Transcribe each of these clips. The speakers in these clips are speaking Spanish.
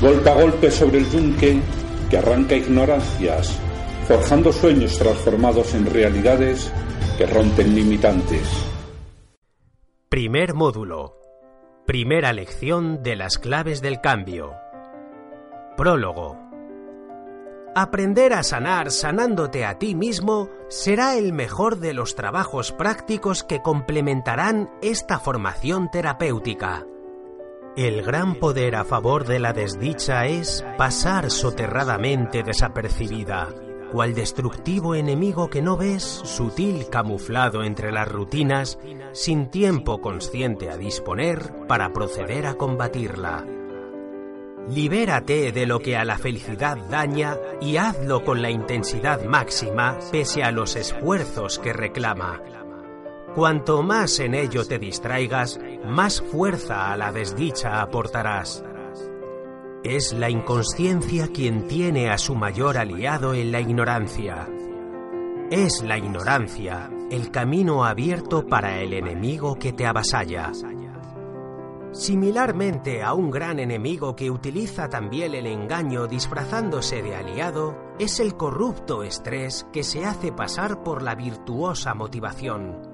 golpe a golpe sobre el yunque que arranca ignorancias, forjando sueños transformados en realidades que rompen limitantes. Primer módulo. Primera lección de las claves del cambio. Prólogo. Aprender a sanar sanándote a ti mismo será el mejor de los trabajos prácticos que complementarán esta formación terapéutica. El gran poder a favor de la desdicha es pasar soterradamente desapercibida, cual destructivo enemigo que no ves, sutil camuflado entre las rutinas, sin tiempo consciente a disponer para proceder a combatirla. Libérate de lo que a la felicidad daña y hazlo con la intensidad máxima pese a los esfuerzos que reclama. Cuanto más en ello te distraigas, más fuerza a la desdicha aportarás. Es la inconsciencia quien tiene a su mayor aliado en la ignorancia. Es la ignorancia el camino abierto para el enemigo que te avasalla. Similarmente a un gran enemigo que utiliza también el engaño disfrazándose de aliado, es el corrupto estrés que se hace pasar por la virtuosa motivación.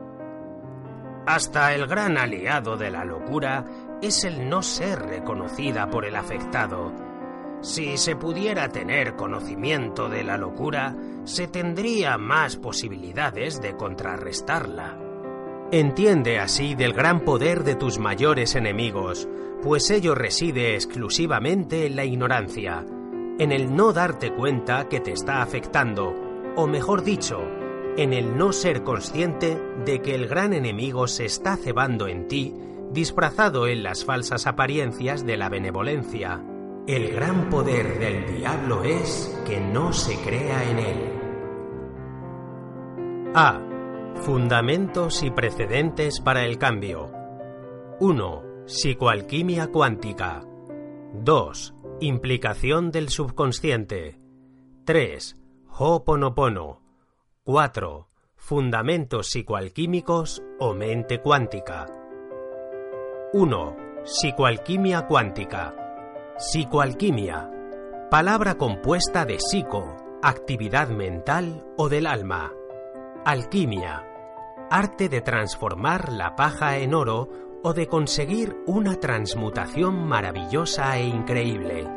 Hasta el gran aliado de la locura es el no ser reconocida por el afectado. Si se pudiera tener conocimiento de la locura, se tendría más posibilidades de contrarrestarla. Entiende así del gran poder de tus mayores enemigos, pues ello reside exclusivamente en la ignorancia, en el no darte cuenta que te está afectando, o mejor dicho, en el no ser consciente de que el gran enemigo se está cebando en ti, disfrazado en las falsas apariencias de la benevolencia. El gran poder del diablo es que no se crea en él. A. Fundamentos y precedentes para el cambio. 1. Psicoalquimia cuántica. 2. Implicación del subconsciente. 3. Ho'oponopono. 4. Fundamentos psicoalquímicos o mente cuántica. 1. Psicoalquimia cuántica. Psicoalquimia. Palabra compuesta de psico, actividad mental o del alma. Alquimia. Arte de transformar la paja en oro o de conseguir una transmutación maravillosa e increíble.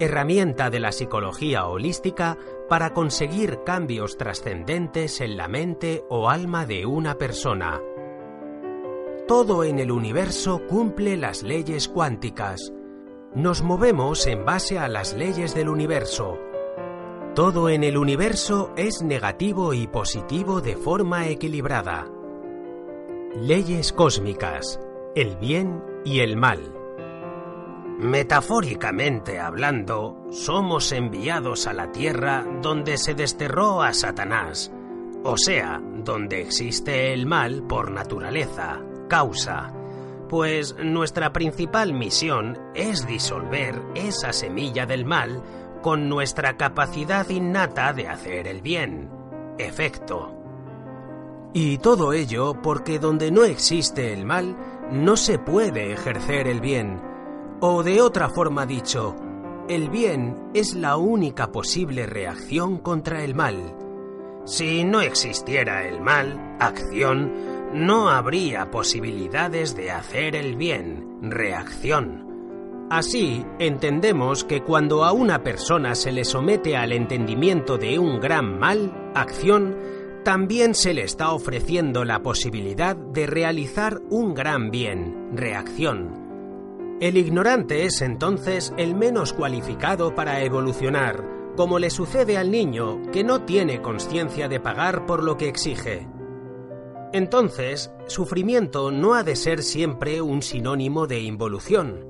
Herramienta de la psicología holística para conseguir cambios trascendentes en la mente o alma de una persona. Todo en el universo cumple las leyes cuánticas. Nos movemos en base a las leyes del universo. Todo en el universo es negativo y positivo de forma equilibrada. Leyes cósmicas, el bien y el mal. Metafóricamente hablando, somos enviados a la tierra donde se desterró a Satanás, o sea, donde existe el mal por naturaleza, causa, pues nuestra principal misión es disolver esa semilla del mal con nuestra capacidad innata de hacer el bien, efecto. Y todo ello porque donde no existe el mal, no se puede ejercer el bien, o de otra forma dicho, el bien es la única posible reacción contra el mal. Si no existiera el mal, acción, no habría posibilidades de hacer el bien, reacción. Así, entendemos que cuando a una persona se le somete al entendimiento de un gran mal, acción, también se le está ofreciendo la posibilidad de realizar un gran bien, reacción. El ignorante es entonces el menos cualificado para evolucionar, como le sucede al niño que no tiene conciencia de pagar por lo que exige. Entonces, sufrimiento no ha de ser siempre un sinónimo de involución.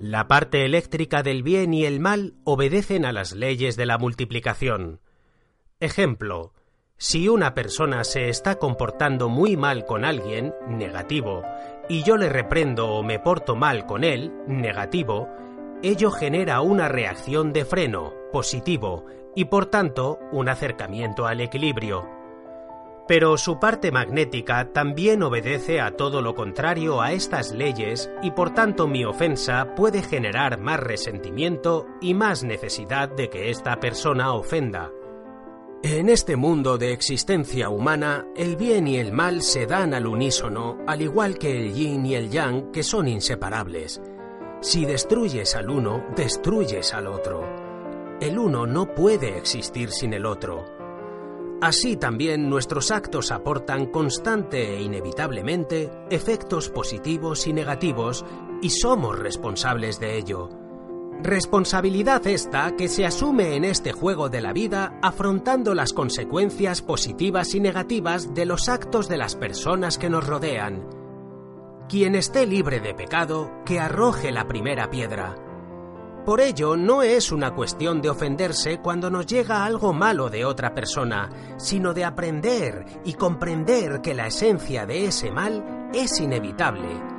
La parte eléctrica del bien y el mal obedecen a las leyes de la multiplicación. Ejemplo, si una persona se está comportando muy mal con alguien, negativo, y yo le reprendo o me porto mal con él, negativo, ello genera una reacción de freno, positivo, y por tanto un acercamiento al equilibrio. Pero su parte magnética también obedece a todo lo contrario a estas leyes y por tanto mi ofensa puede generar más resentimiento y más necesidad de que esta persona ofenda. En este mundo de existencia humana, el bien y el mal se dan al unísono, al igual que el yin y el yang, que son inseparables. Si destruyes al uno, destruyes al otro. El uno no puede existir sin el otro. Así también nuestros actos aportan constante e inevitablemente efectos positivos y negativos y somos responsables de ello. Responsabilidad esta que se asume en este juego de la vida afrontando las consecuencias positivas y negativas de los actos de las personas que nos rodean. Quien esté libre de pecado, que arroje la primera piedra. Por ello, no es una cuestión de ofenderse cuando nos llega algo malo de otra persona, sino de aprender y comprender que la esencia de ese mal es inevitable.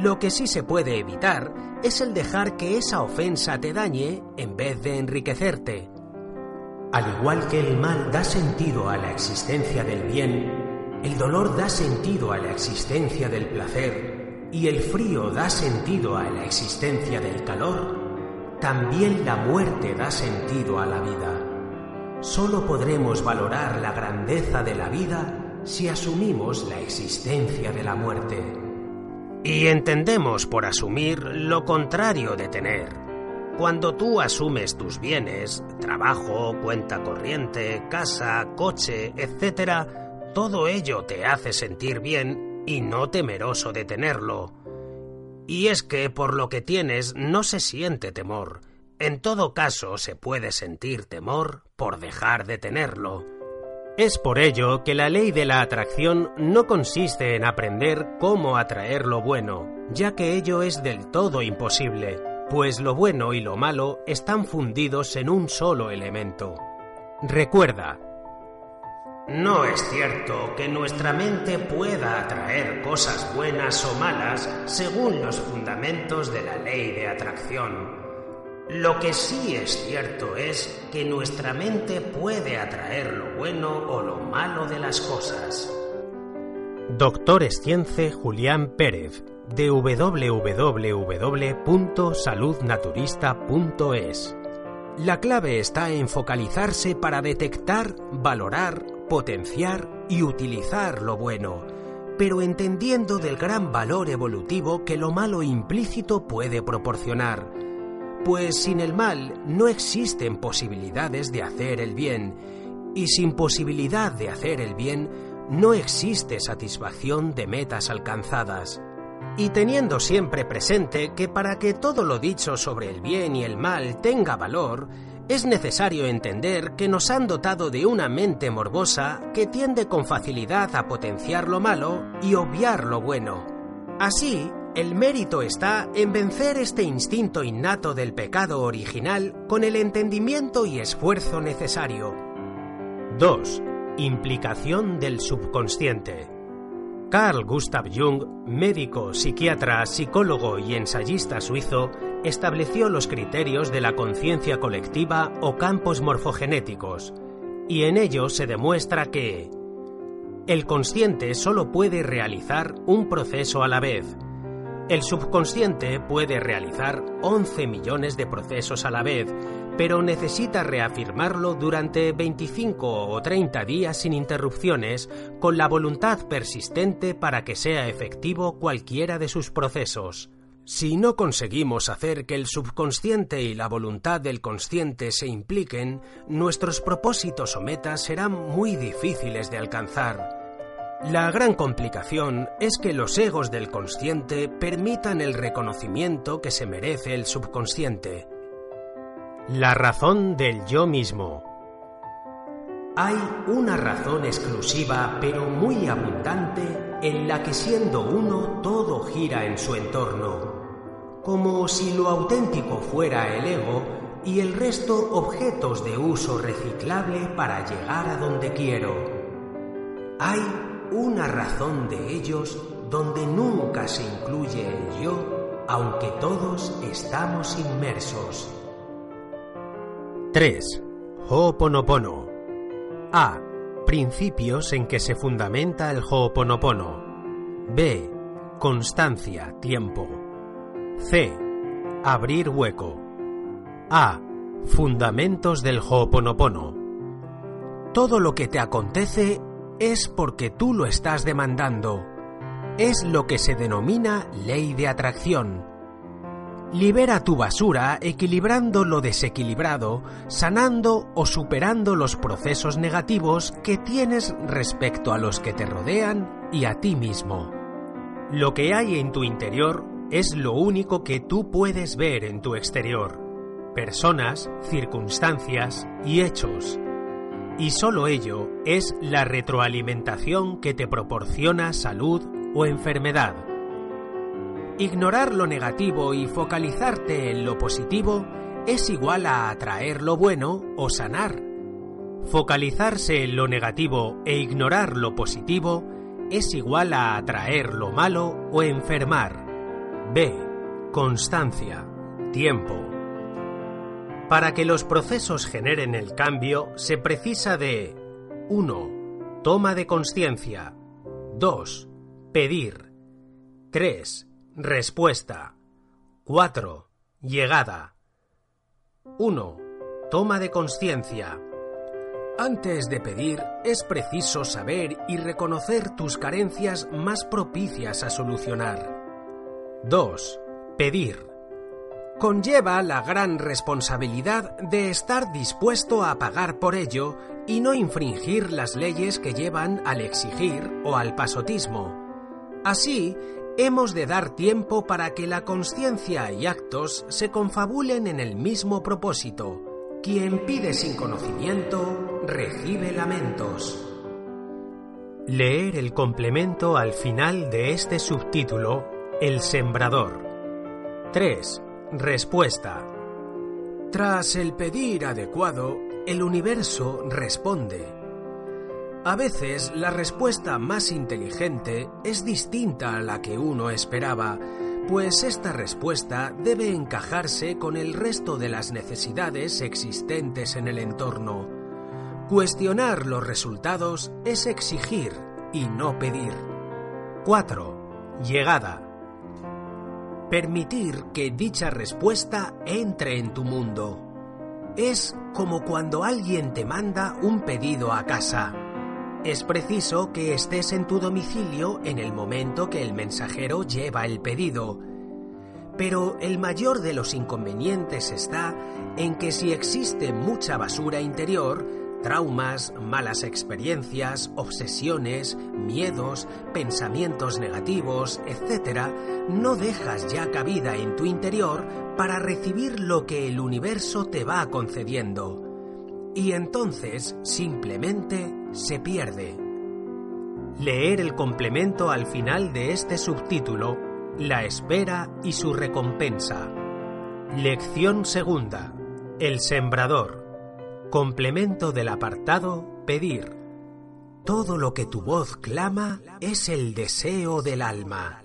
Lo que sí se puede evitar es el dejar que esa ofensa te dañe en vez de enriquecerte. Al igual que el mal da sentido a la existencia del bien, el dolor da sentido a la existencia del placer y el frío da sentido a la existencia del calor, también la muerte da sentido a la vida. Solo podremos valorar la grandeza de la vida si asumimos la existencia de la muerte. Y entendemos por asumir lo contrario de tener. Cuando tú asumes tus bienes, trabajo, cuenta corriente, casa, coche, etc., todo ello te hace sentir bien y no temeroso de tenerlo. Y es que por lo que tienes no se siente temor. En todo caso se puede sentir temor por dejar de tenerlo. Es por ello que la ley de la atracción no consiste en aprender cómo atraer lo bueno, ya que ello es del todo imposible, pues lo bueno y lo malo están fundidos en un solo elemento. Recuerda, no es cierto que nuestra mente pueda atraer cosas buenas o malas según los fundamentos de la ley de atracción. Lo que sí es cierto es que nuestra mente puede atraer lo bueno o lo malo de las cosas. Doctor Escience Julián Pérez, de www.saludnaturista.es. La clave está en focalizarse para detectar, valorar, potenciar y utilizar lo bueno, pero entendiendo del gran valor evolutivo que lo malo implícito puede proporcionar. Pues sin el mal no existen posibilidades de hacer el bien, y sin posibilidad de hacer el bien no existe satisfacción de metas alcanzadas. Y teniendo siempre presente que para que todo lo dicho sobre el bien y el mal tenga valor, es necesario entender que nos han dotado de una mente morbosa que tiende con facilidad a potenciar lo malo y obviar lo bueno. Así, el mérito está en vencer este instinto innato del pecado original con el entendimiento y esfuerzo necesario. 2. Implicación del subconsciente. Carl Gustav Jung, médico, psiquiatra, psicólogo y ensayista suizo, estableció los criterios de la conciencia colectiva o campos morfogenéticos, y en ellos se demuestra que el consciente solo puede realizar un proceso a la vez. El subconsciente puede realizar 11 millones de procesos a la vez, pero necesita reafirmarlo durante 25 o 30 días sin interrupciones, con la voluntad persistente para que sea efectivo cualquiera de sus procesos. Si no conseguimos hacer que el subconsciente y la voluntad del consciente se impliquen, nuestros propósitos o metas serán muy difíciles de alcanzar. La gran complicación es que los egos del consciente permitan el reconocimiento que se merece el subconsciente. La razón del yo mismo. Hay una razón exclusiva pero muy abundante en la que siendo uno todo gira en su entorno como si lo auténtico fuera el ego y el resto objetos de uso reciclable para llegar a donde quiero. Hay una razón de ellos donde nunca se incluye el yo, aunque todos estamos inmersos. 3. Ho'oponopono. A. Principios en que se fundamenta el Ho'oponopono. B. Constancia, tiempo. C. Abrir hueco. A. Fundamentos del Ho'oponopono. Todo lo que te acontece es porque tú lo estás demandando. Es lo que se denomina ley de atracción. Libera tu basura equilibrando lo desequilibrado, sanando o superando los procesos negativos que tienes respecto a los que te rodean y a ti mismo. Lo que hay en tu interior es lo único que tú puedes ver en tu exterior. Personas, circunstancias y hechos. Y solo ello es la retroalimentación que te proporciona salud o enfermedad. Ignorar lo negativo y focalizarte en lo positivo es igual a atraer lo bueno o sanar. Focalizarse en lo negativo e ignorar lo positivo es igual a atraer lo malo o enfermar. B. Constancia. Tiempo. Para que los procesos generen el cambio se precisa de 1. Toma de conciencia. 2. Pedir. 3. Respuesta. 4. Llegada. 1. Toma de conciencia. Antes de pedir, es preciso saber y reconocer tus carencias más propicias a solucionar. 2. Pedir. Conlleva la gran responsabilidad de estar dispuesto a pagar por ello y no infringir las leyes que llevan al exigir o al pasotismo. Así, hemos de dar tiempo para que la conciencia y actos se confabulen en el mismo propósito. Quien pide sin conocimiento, recibe lamentos. Leer el complemento al final de este subtítulo, El Sembrador. 3. Respuesta. Tras el pedir adecuado, el universo responde. A veces la respuesta más inteligente es distinta a la que uno esperaba, pues esta respuesta debe encajarse con el resto de las necesidades existentes en el entorno. Cuestionar los resultados es exigir y no pedir. 4. Llegada. Permitir que dicha respuesta entre en tu mundo. Es como cuando alguien te manda un pedido a casa. Es preciso que estés en tu domicilio en el momento que el mensajero lleva el pedido. Pero el mayor de los inconvenientes está en que si existe mucha basura interior, Traumas, malas experiencias, obsesiones, miedos, pensamientos negativos, etc., no dejas ya cabida en tu interior para recibir lo que el universo te va concediendo. Y entonces simplemente se pierde. Leer el complemento al final de este subtítulo, La espera y su recompensa. Lección segunda. El sembrador. Complemento del apartado Pedir. Todo lo que tu voz clama es el deseo del alma.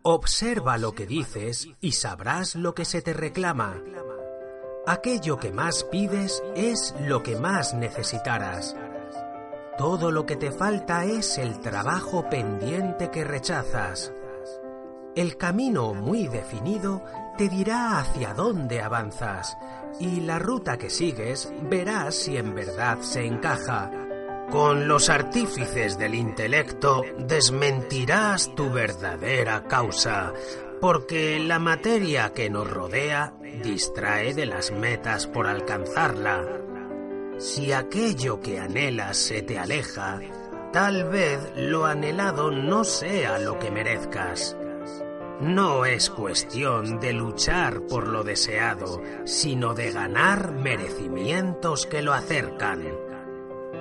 Observa lo que dices y sabrás lo que se te reclama. Aquello que más pides es lo que más necesitarás. Todo lo que te falta es el trabajo pendiente que rechazas. El camino muy definido te dirá hacia dónde avanzas y la ruta que sigues verás si en verdad se encaja. Con los artífices del intelecto desmentirás tu verdadera causa, porque la materia que nos rodea distrae de las metas por alcanzarla. Si aquello que anhelas se te aleja, tal vez lo anhelado no sea lo que merezcas. No es cuestión de luchar por lo deseado, sino de ganar merecimientos que lo acercan.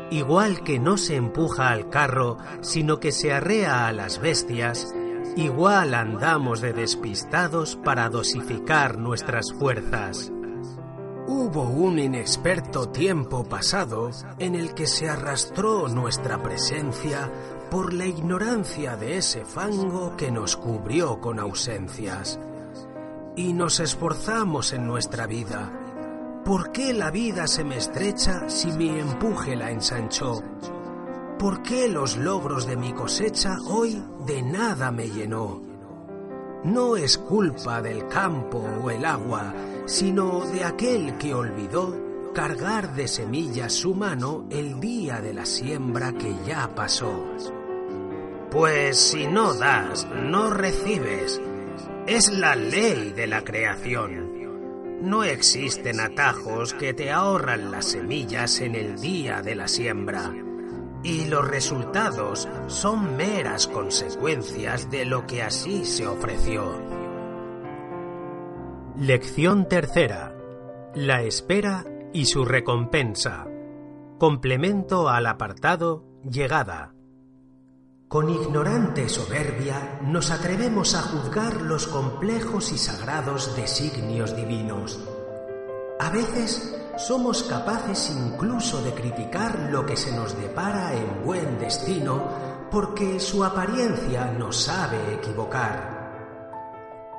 Igual que no se empuja al carro, sino que se arrea a las bestias, igual andamos de despistados para dosificar nuestras fuerzas. Hubo un inexperto tiempo pasado en el que se arrastró nuestra presencia por la ignorancia de ese fango que nos cubrió con ausencias. Y nos esforzamos en nuestra vida. ¿Por qué la vida se me estrecha si mi empuje la ensanchó? ¿por qué los logros de mi cosecha hoy de nada me llenó? No es culpa del campo o el agua, sino de aquel que olvidó cargar de semillas su mano el día de la siembra que ya pasó. Pues si no das, no recibes. Es la ley de la creación. No existen atajos que te ahorran las semillas en el día de la siembra. Y los resultados son meras consecuencias de lo que así se ofreció. Lección tercera. La espera y su recompensa. Complemento al apartado Llegada. Con ignorante soberbia nos atrevemos a juzgar los complejos y sagrados designios divinos. A veces somos capaces incluso de criticar lo que se nos depara en buen destino porque su apariencia nos sabe equivocar.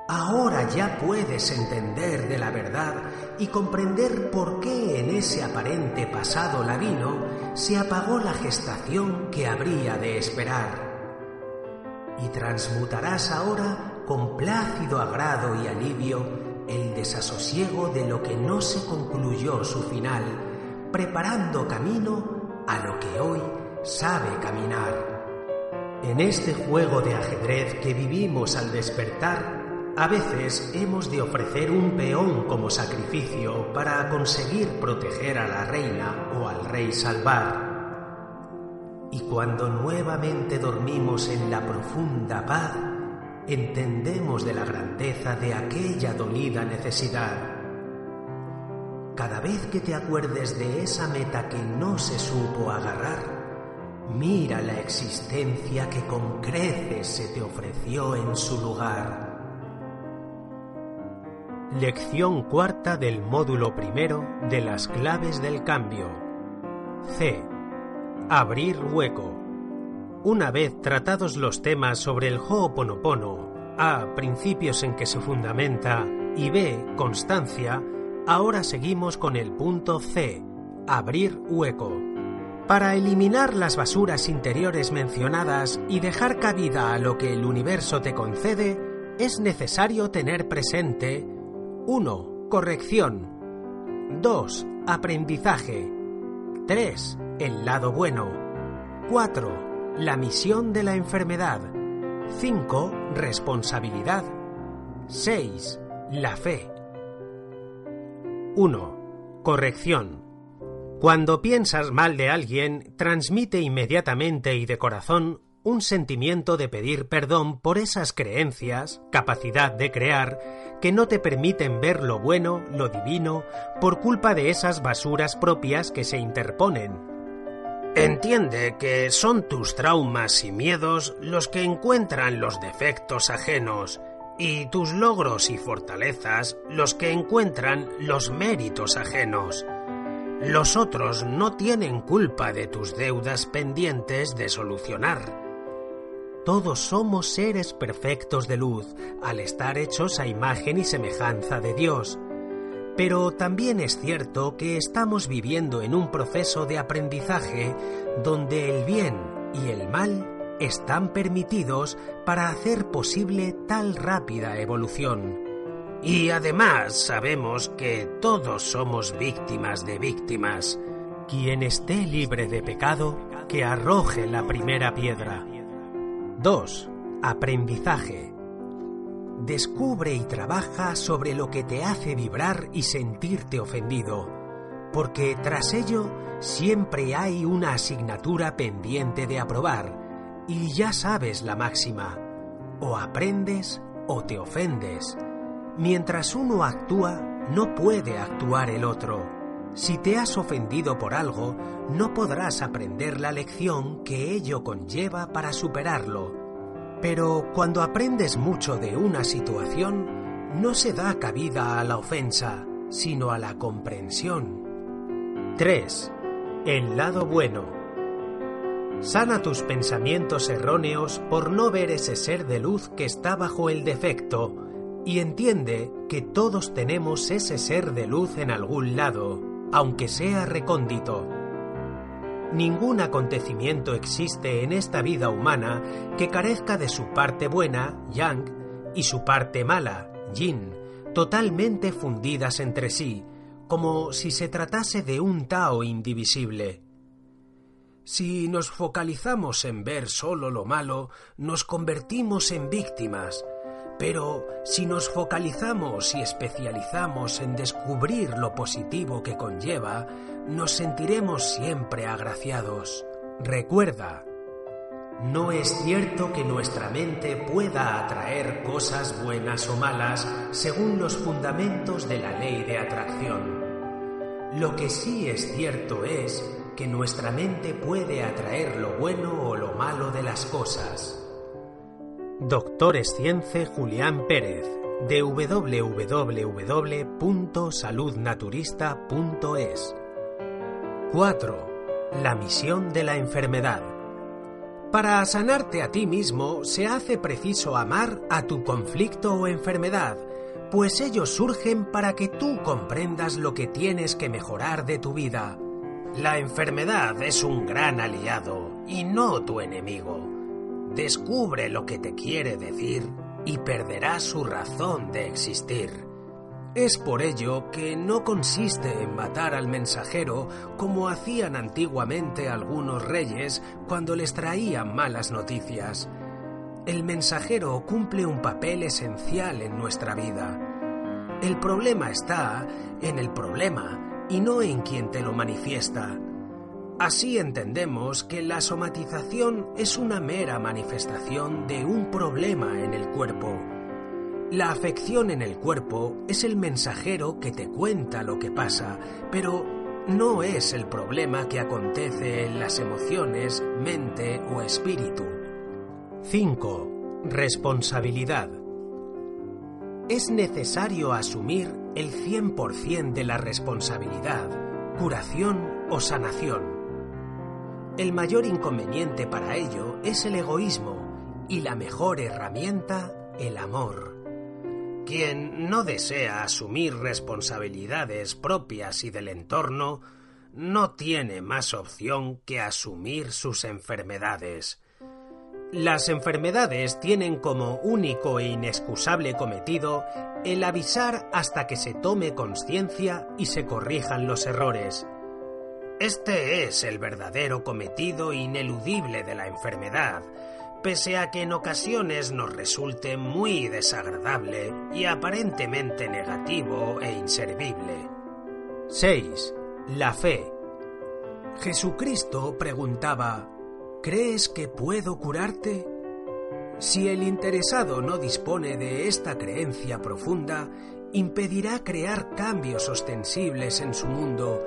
Ahora ya puedes entender de la verdad y comprender por qué en ese aparente pasado ladino se apagó la gestación que habría de esperar. Y transmutarás ahora con plácido agrado y alivio el desasosiego de lo que no se concluyó su final, preparando camino a lo que hoy sabe caminar. En este juego de ajedrez que vivimos al despertar, a veces hemos de ofrecer un peón como sacrificio para conseguir proteger a la reina o al rey salvar. Y cuando nuevamente dormimos en la profunda paz, entendemos de la grandeza de aquella dolida necesidad. Cada vez que te acuerdes de esa meta que no se supo agarrar, mira la existencia que con creces se te ofreció en su lugar. Lección cuarta del módulo primero de las claves del cambio. C. Abrir hueco. Una vez tratados los temas sobre el Ho'oponopono, A. Principios en que se fundamenta y B. Constancia, ahora seguimos con el punto C. Abrir hueco. Para eliminar las basuras interiores mencionadas y dejar cabida a lo que el universo te concede, es necesario tener presente 1. Corrección. 2. Aprendizaje. 3. El lado bueno. 4. La misión de la enfermedad. 5. Responsabilidad. 6. La fe. 1. Corrección. Cuando piensas mal de alguien, transmite inmediatamente y de corazón un sentimiento de pedir perdón por esas creencias, capacidad de crear, que no te permiten ver lo bueno, lo divino, por culpa de esas basuras propias que se interponen. Entiende que son tus traumas y miedos los que encuentran los defectos ajenos y tus logros y fortalezas los que encuentran los méritos ajenos. Los otros no tienen culpa de tus deudas pendientes de solucionar. Todos somos seres perfectos de luz, al estar hechos a imagen y semejanza de Dios. Pero también es cierto que estamos viviendo en un proceso de aprendizaje donde el bien y el mal están permitidos para hacer posible tal rápida evolución. Y además sabemos que todos somos víctimas de víctimas. Quien esté libre de pecado, que arroje la primera piedra. 2. Aprendizaje. Descubre y trabaja sobre lo que te hace vibrar y sentirte ofendido, porque tras ello siempre hay una asignatura pendiente de aprobar, y ya sabes la máxima, o aprendes o te ofendes. Mientras uno actúa, no puede actuar el otro. Si te has ofendido por algo, no podrás aprender la lección que ello conlleva para superarlo. Pero cuando aprendes mucho de una situación, no se da cabida a la ofensa, sino a la comprensión. 3. El lado bueno. Sana tus pensamientos erróneos por no ver ese ser de luz que está bajo el defecto y entiende que todos tenemos ese ser de luz en algún lado aunque sea recóndito. Ningún acontecimiento existe en esta vida humana que carezca de su parte buena, yang, y su parte mala, yin, totalmente fundidas entre sí, como si se tratase de un Tao indivisible. Si nos focalizamos en ver solo lo malo, nos convertimos en víctimas, pero si nos focalizamos y especializamos en descubrir lo positivo que conlleva, nos sentiremos siempre agraciados. Recuerda, no es cierto que nuestra mente pueda atraer cosas buenas o malas según los fundamentos de la ley de atracción. Lo que sí es cierto es que nuestra mente puede atraer lo bueno o lo malo de las cosas. Doctor Julián Pérez, de www.saludnaturista.es. 4. La misión de la enfermedad. Para sanarte a ti mismo se hace preciso amar a tu conflicto o enfermedad, pues ellos surgen para que tú comprendas lo que tienes que mejorar de tu vida. La enfermedad es un gran aliado y no tu enemigo. Descubre lo que te quiere decir y perderás su razón de existir. Es por ello que no consiste en matar al mensajero como hacían antiguamente algunos reyes cuando les traían malas noticias. El mensajero cumple un papel esencial en nuestra vida. El problema está en el problema y no en quien te lo manifiesta. Así entendemos que la somatización es una mera manifestación de un problema en el cuerpo. La afección en el cuerpo es el mensajero que te cuenta lo que pasa, pero no es el problema que acontece en las emociones, mente o espíritu. 5. Responsabilidad. Es necesario asumir el 100% de la responsabilidad, curación o sanación el mayor inconveniente para ello es el egoísmo y la mejor herramienta, el amor. Quien no desea asumir responsabilidades propias y del entorno, no tiene más opción que asumir sus enfermedades. Las enfermedades tienen como único e inexcusable cometido el avisar hasta que se tome conciencia y se corrijan los errores. Este es el verdadero cometido ineludible de la enfermedad, pese a que en ocasiones nos resulte muy desagradable y aparentemente negativo e inservible. 6. La fe. Jesucristo preguntaba, ¿crees que puedo curarte? Si el interesado no dispone de esta creencia profunda, impedirá crear cambios ostensibles en su mundo,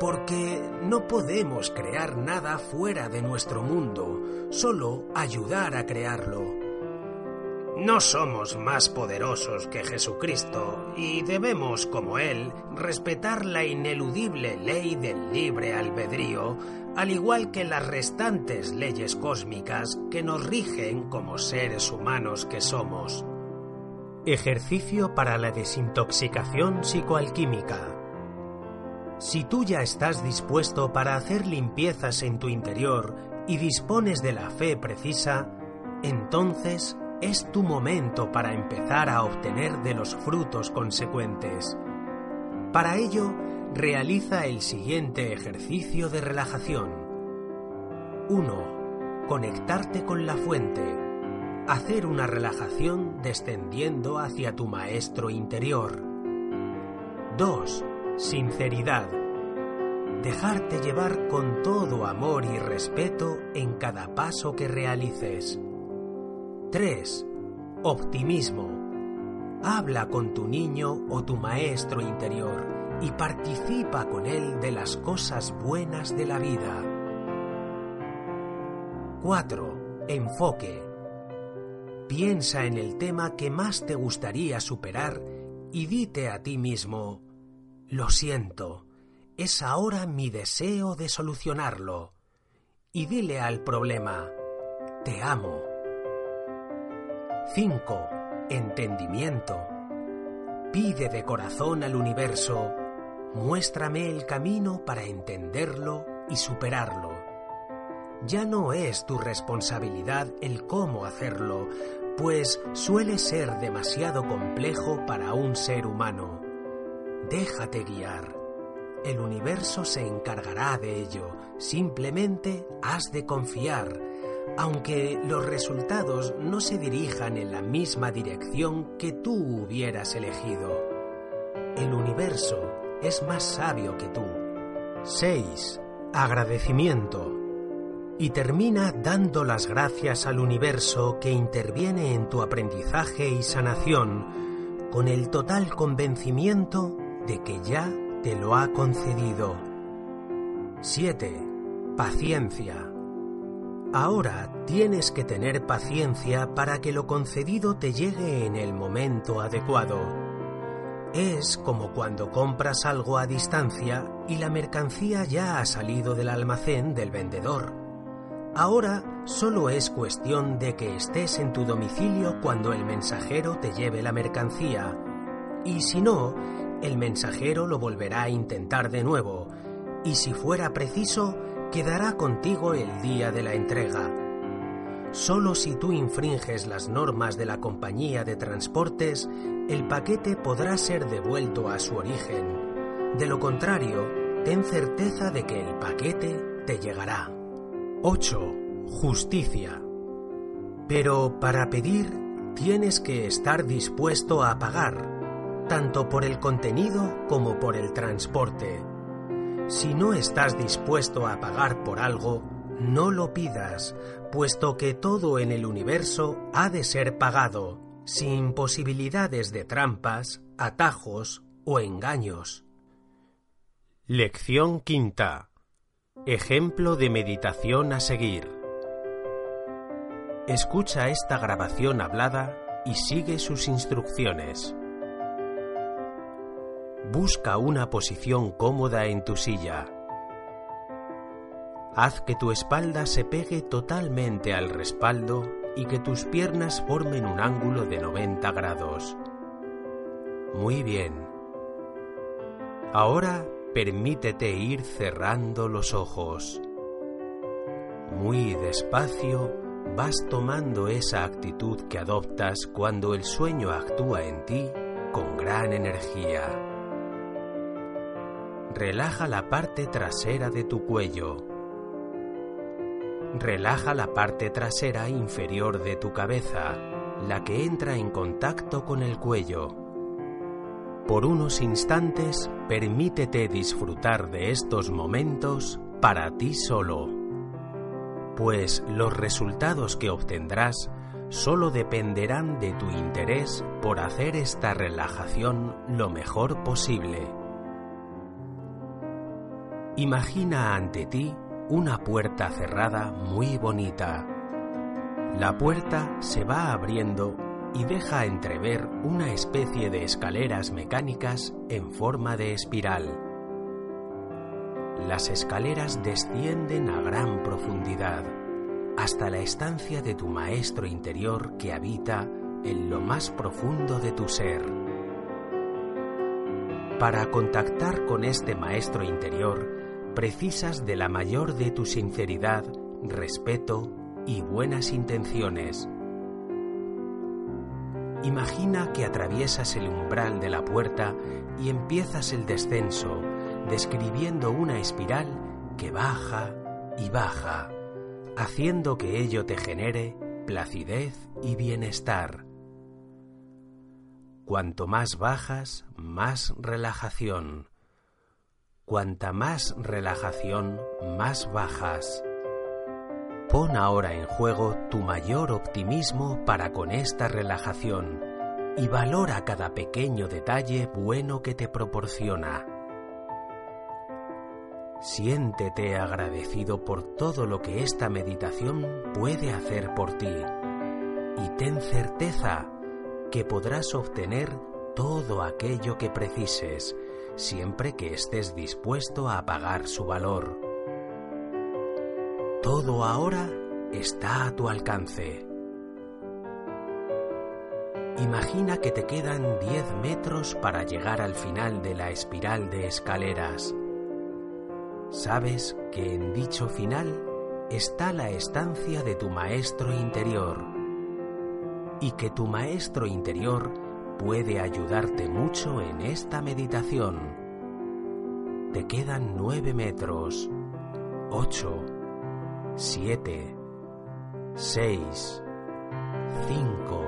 porque no podemos crear nada fuera de nuestro mundo, solo ayudar a crearlo. No somos más poderosos que Jesucristo y debemos, como Él, respetar la ineludible ley del libre albedrío, al igual que las restantes leyes cósmicas que nos rigen como seres humanos que somos. Ejercicio para la desintoxicación psicoalquímica. Si tú ya estás dispuesto para hacer limpiezas en tu interior y dispones de la fe precisa, entonces es tu momento para empezar a obtener de los frutos consecuentes. Para ello, realiza el siguiente ejercicio de relajación. 1. Conectarte con la fuente. Hacer una relajación descendiendo hacia tu maestro interior. 2 Sinceridad. Dejarte llevar con todo amor y respeto en cada paso que realices. 3. Optimismo. Habla con tu niño o tu maestro interior y participa con él de las cosas buenas de la vida. 4. Enfoque. Piensa en el tema que más te gustaría superar y dite a ti mismo, lo siento, es ahora mi deseo de solucionarlo. Y dile al problema, te amo. 5. Entendimiento. Pide de corazón al universo, muéstrame el camino para entenderlo y superarlo. Ya no es tu responsabilidad el cómo hacerlo, pues suele ser demasiado complejo para un ser humano. Déjate guiar. El universo se encargará de ello, simplemente has de confiar, aunque los resultados no se dirijan en la misma dirección que tú hubieras elegido. El universo es más sabio que tú. 6. Agradecimiento. Y termina dando las gracias al universo que interviene en tu aprendizaje y sanación con el total convencimiento de que ya te lo ha concedido. 7. Paciencia. Ahora tienes que tener paciencia para que lo concedido te llegue en el momento adecuado. Es como cuando compras algo a distancia y la mercancía ya ha salido del almacén del vendedor. Ahora solo es cuestión de que estés en tu domicilio cuando el mensajero te lleve la mercancía. Y si no, el mensajero lo volverá a intentar de nuevo. Y si fuera preciso, quedará contigo el día de la entrega. Solo si tú infringes las normas de la compañía de transportes, el paquete podrá ser devuelto a su origen. De lo contrario, ten certeza de que el paquete te llegará. 8. Justicia. Pero para pedir tienes que estar dispuesto a pagar, tanto por el contenido como por el transporte. Si no estás dispuesto a pagar por algo, no lo pidas, puesto que todo en el universo ha de ser pagado, sin posibilidades de trampas, atajos o engaños. Lección quinta. Ejemplo de meditación a seguir. Escucha esta grabación hablada y sigue sus instrucciones. Busca una posición cómoda en tu silla. Haz que tu espalda se pegue totalmente al respaldo y que tus piernas formen un ángulo de 90 grados. Muy bien. Ahora permítete ir cerrando los ojos. Muy despacio vas tomando esa actitud que adoptas cuando el sueño actúa en ti con gran energía. Relaja la parte trasera de tu cuello. Relaja la parte trasera inferior de tu cabeza, la que entra en contacto con el cuello. Por unos instantes, permítete disfrutar de estos momentos para ti solo, pues los resultados que obtendrás solo dependerán de tu interés por hacer esta relajación lo mejor posible. Imagina ante ti una puerta cerrada muy bonita. La puerta se va abriendo y deja entrever una especie de escaleras mecánicas en forma de espiral. Las escaleras descienden a gran profundidad hasta la estancia de tu maestro interior que habita en lo más profundo de tu ser. Para contactar con este maestro interior, precisas de la mayor de tu sinceridad, respeto y buenas intenciones. Imagina que atraviesas el umbral de la puerta y empiezas el descenso, describiendo una espiral que baja y baja, haciendo que ello te genere placidez y bienestar. Cuanto más bajas, más relajación Cuanta más relajación, más bajas. Pon ahora en juego tu mayor optimismo para con esta relajación y valora cada pequeño detalle bueno que te proporciona. Siéntete agradecido por todo lo que esta meditación puede hacer por ti y ten certeza que podrás obtener todo aquello que precises siempre que estés dispuesto a pagar su valor. Todo ahora está a tu alcance. Imagina que te quedan 10 metros para llegar al final de la espiral de escaleras. sabes que en dicho final está la estancia de tu maestro interior y que tu maestro interior puede ayudarte mucho en esta meditación. Te quedan nueve metros, ocho, siete, seis, cinco.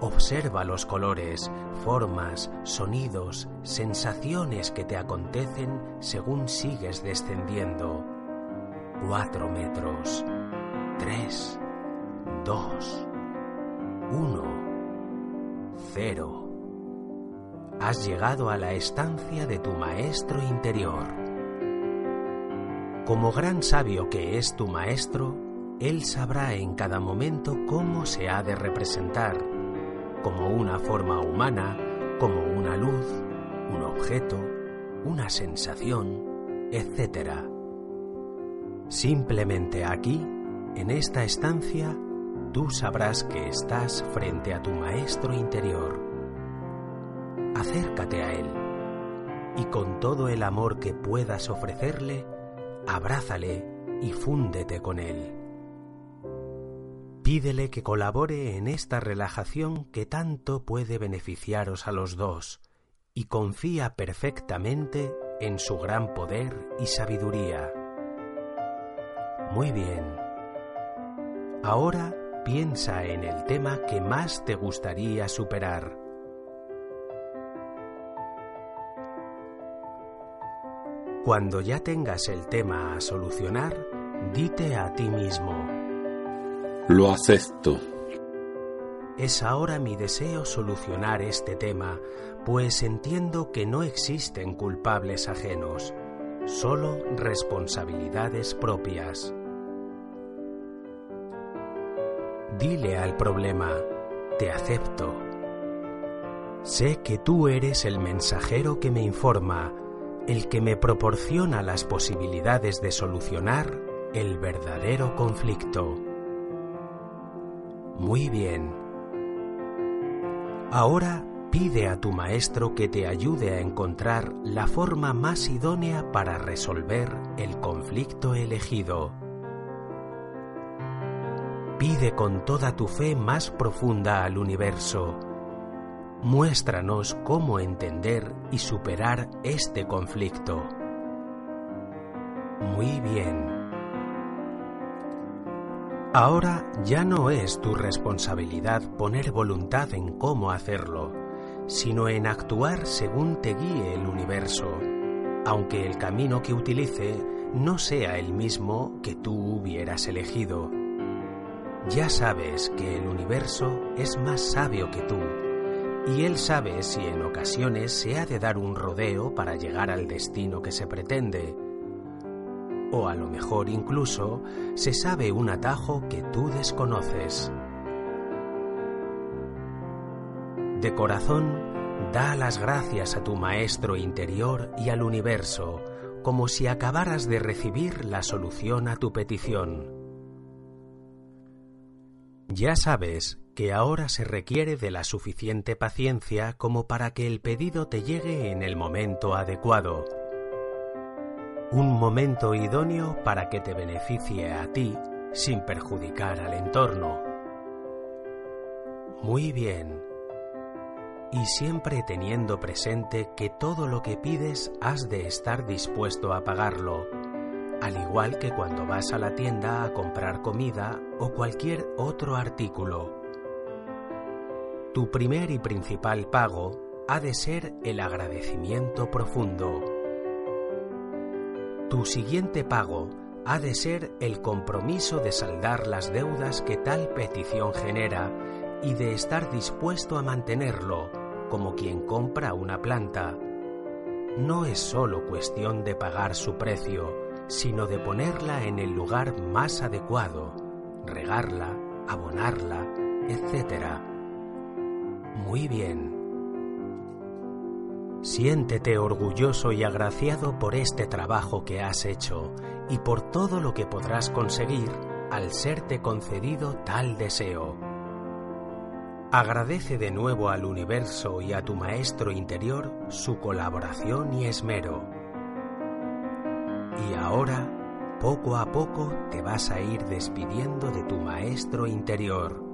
Observa los colores, formas, sonidos, sensaciones que te acontecen según sigues descendiendo. Cuatro metros. Tres. Dos. Uno. Cero. Has llegado a la estancia de tu maestro interior. Como gran sabio que es tu maestro, él sabrá en cada momento cómo se ha de representar como una forma humana, como una luz, un objeto, una sensación, etc. Simplemente aquí, en esta estancia, tú sabrás que estás frente a tu maestro interior. Acércate a él y con todo el amor que puedas ofrecerle, abrázale y fúndete con él. Pídele que colabore en esta relajación que tanto puede beneficiaros a los dos y confía perfectamente en su gran poder y sabiduría. Muy bien. Ahora piensa en el tema que más te gustaría superar. Cuando ya tengas el tema a solucionar, dite a ti mismo, lo acepto. Es ahora mi deseo solucionar este tema, pues entiendo que no existen culpables ajenos, solo responsabilidades propias. Dile al problema, te acepto. Sé que tú eres el mensajero que me informa, el que me proporciona las posibilidades de solucionar el verdadero conflicto. Muy bien. Ahora pide a tu maestro que te ayude a encontrar la forma más idónea para resolver el conflicto elegido. Pide con toda tu fe más profunda al universo. Muéstranos cómo entender y superar este conflicto. Muy bien. Ahora ya no es tu responsabilidad poner voluntad en cómo hacerlo, sino en actuar según te guíe el universo, aunque el camino que utilice no sea el mismo que tú hubieras elegido. Ya sabes que el universo es más sabio que tú, y él sabe si en ocasiones se ha de dar un rodeo para llegar al destino que se pretende, o a lo mejor incluso se sabe un atajo que tú desconoces. De corazón, da las gracias a tu Maestro interior y al universo, como si acabaras de recibir la solución a tu petición. Ya sabes que ahora se requiere de la suficiente paciencia como para que el pedido te llegue en el momento adecuado un momento idóneo para que te beneficie a ti sin perjudicar al entorno. Muy bien. Y siempre teniendo presente que todo lo que pides has de estar dispuesto a pagarlo, al igual que cuando vas a la tienda a comprar comida o cualquier otro artículo. Tu primer y principal pago ha de ser el agradecimiento profundo tu siguiente pago ha de ser el compromiso de saldar las deudas que tal petición genera y de estar dispuesto a mantenerlo, como quien compra una planta. No es sólo cuestión de pagar su precio, sino de ponerla en el lugar más adecuado, regarla, abonarla, etc. Muy bien. Siéntete orgulloso y agraciado por este trabajo que has hecho y por todo lo que podrás conseguir al serte concedido tal deseo. Agradece de nuevo al universo y a tu maestro interior su colaboración y esmero. Y ahora, poco a poco, te vas a ir despidiendo de tu maestro interior.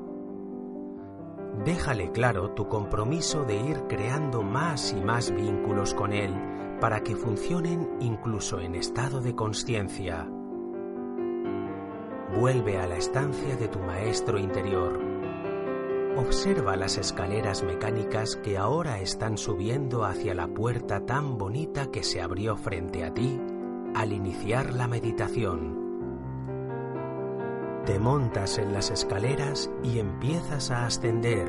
Déjale claro tu compromiso de ir creando más y más vínculos con él para que funcionen incluso en estado de conciencia. Vuelve a la estancia de tu maestro interior. Observa las escaleras mecánicas que ahora están subiendo hacia la puerta tan bonita que se abrió frente a ti al iniciar la meditación. Te montas en las escaleras y empiezas a ascender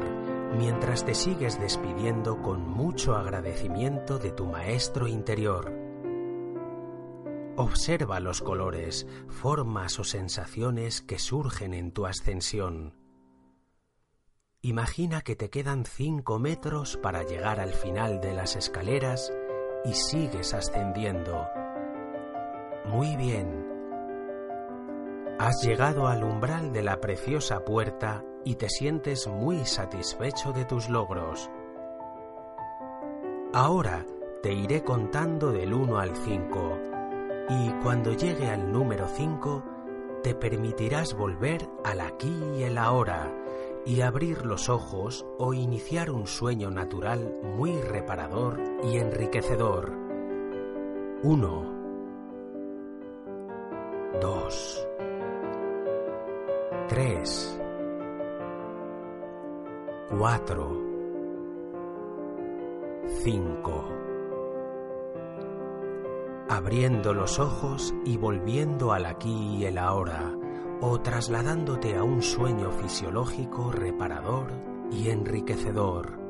mientras te sigues despidiendo con mucho agradecimiento de tu maestro interior. Observa los colores, formas o sensaciones que surgen en tu ascensión. Imagina que te quedan cinco metros para llegar al final de las escaleras y sigues ascendiendo. Muy bien. Has llegado al umbral de la preciosa puerta y te sientes muy satisfecho de tus logros. Ahora te iré contando del 1 al 5 y cuando llegue al número 5 te permitirás volver al aquí y el ahora y abrir los ojos o iniciar un sueño natural muy reparador y enriquecedor. 1 2 3 4 5 abriendo los ojos y volviendo al aquí y el ahora, o trasladándote a un sueño fisiológico reparador y enriquecedor.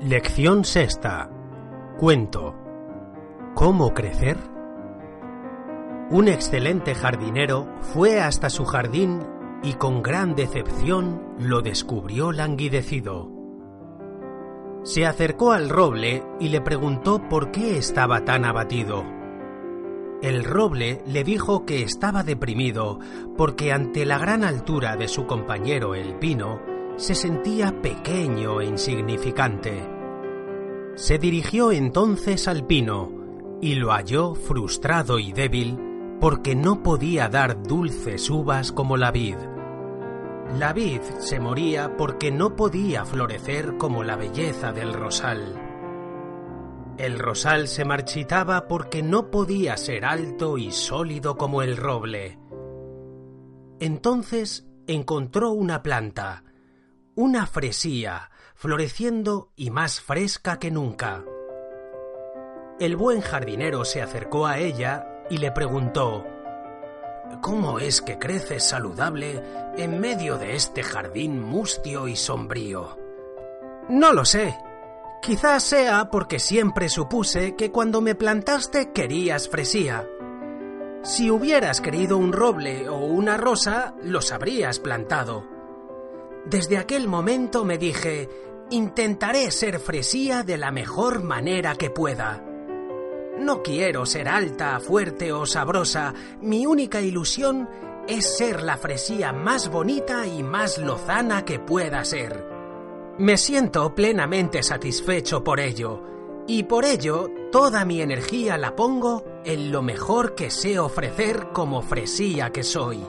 Lección sexta. Cuento. ¿Cómo crecer? Un excelente jardinero fue hasta su jardín y con gran decepción lo descubrió languidecido. Se acercó al roble y le preguntó por qué estaba tan abatido. El roble le dijo que estaba deprimido porque ante la gran altura de su compañero el pino se sentía pequeño e insignificante. Se dirigió entonces al pino y lo halló frustrado y débil porque no podía dar dulces uvas como la vid. La vid se moría porque no podía florecer como la belleza del rosal. El rosal se marchitaba porque no podía ser alto y sólido como el roble. Entonces encontró una planta, una fresía, floreciendo y más fresca que nunca. El buen jardinero se acercó a ella y le preguntó ¿Cómo es que creces saludable en medio de este jardín mustio y sombrío? No lo sé. Quizás sea porque siempre supuse que cuando me plantaste querías fresía. Si hubieras querido un roble o una rosa, los habrías plantado. Desde aquel momento me dije, intentaré ser fresía de la mejor manera que pueda. No quiero ser alta, fuerte o sabrosa. Mi única ilusión es ser la fresía más bonita y más lozana que pueda ser. Me siento plenamente satisfecho por ello, y por ello toda mi energía la pongo en lo mejor que sé ofrecer como fresía que soy.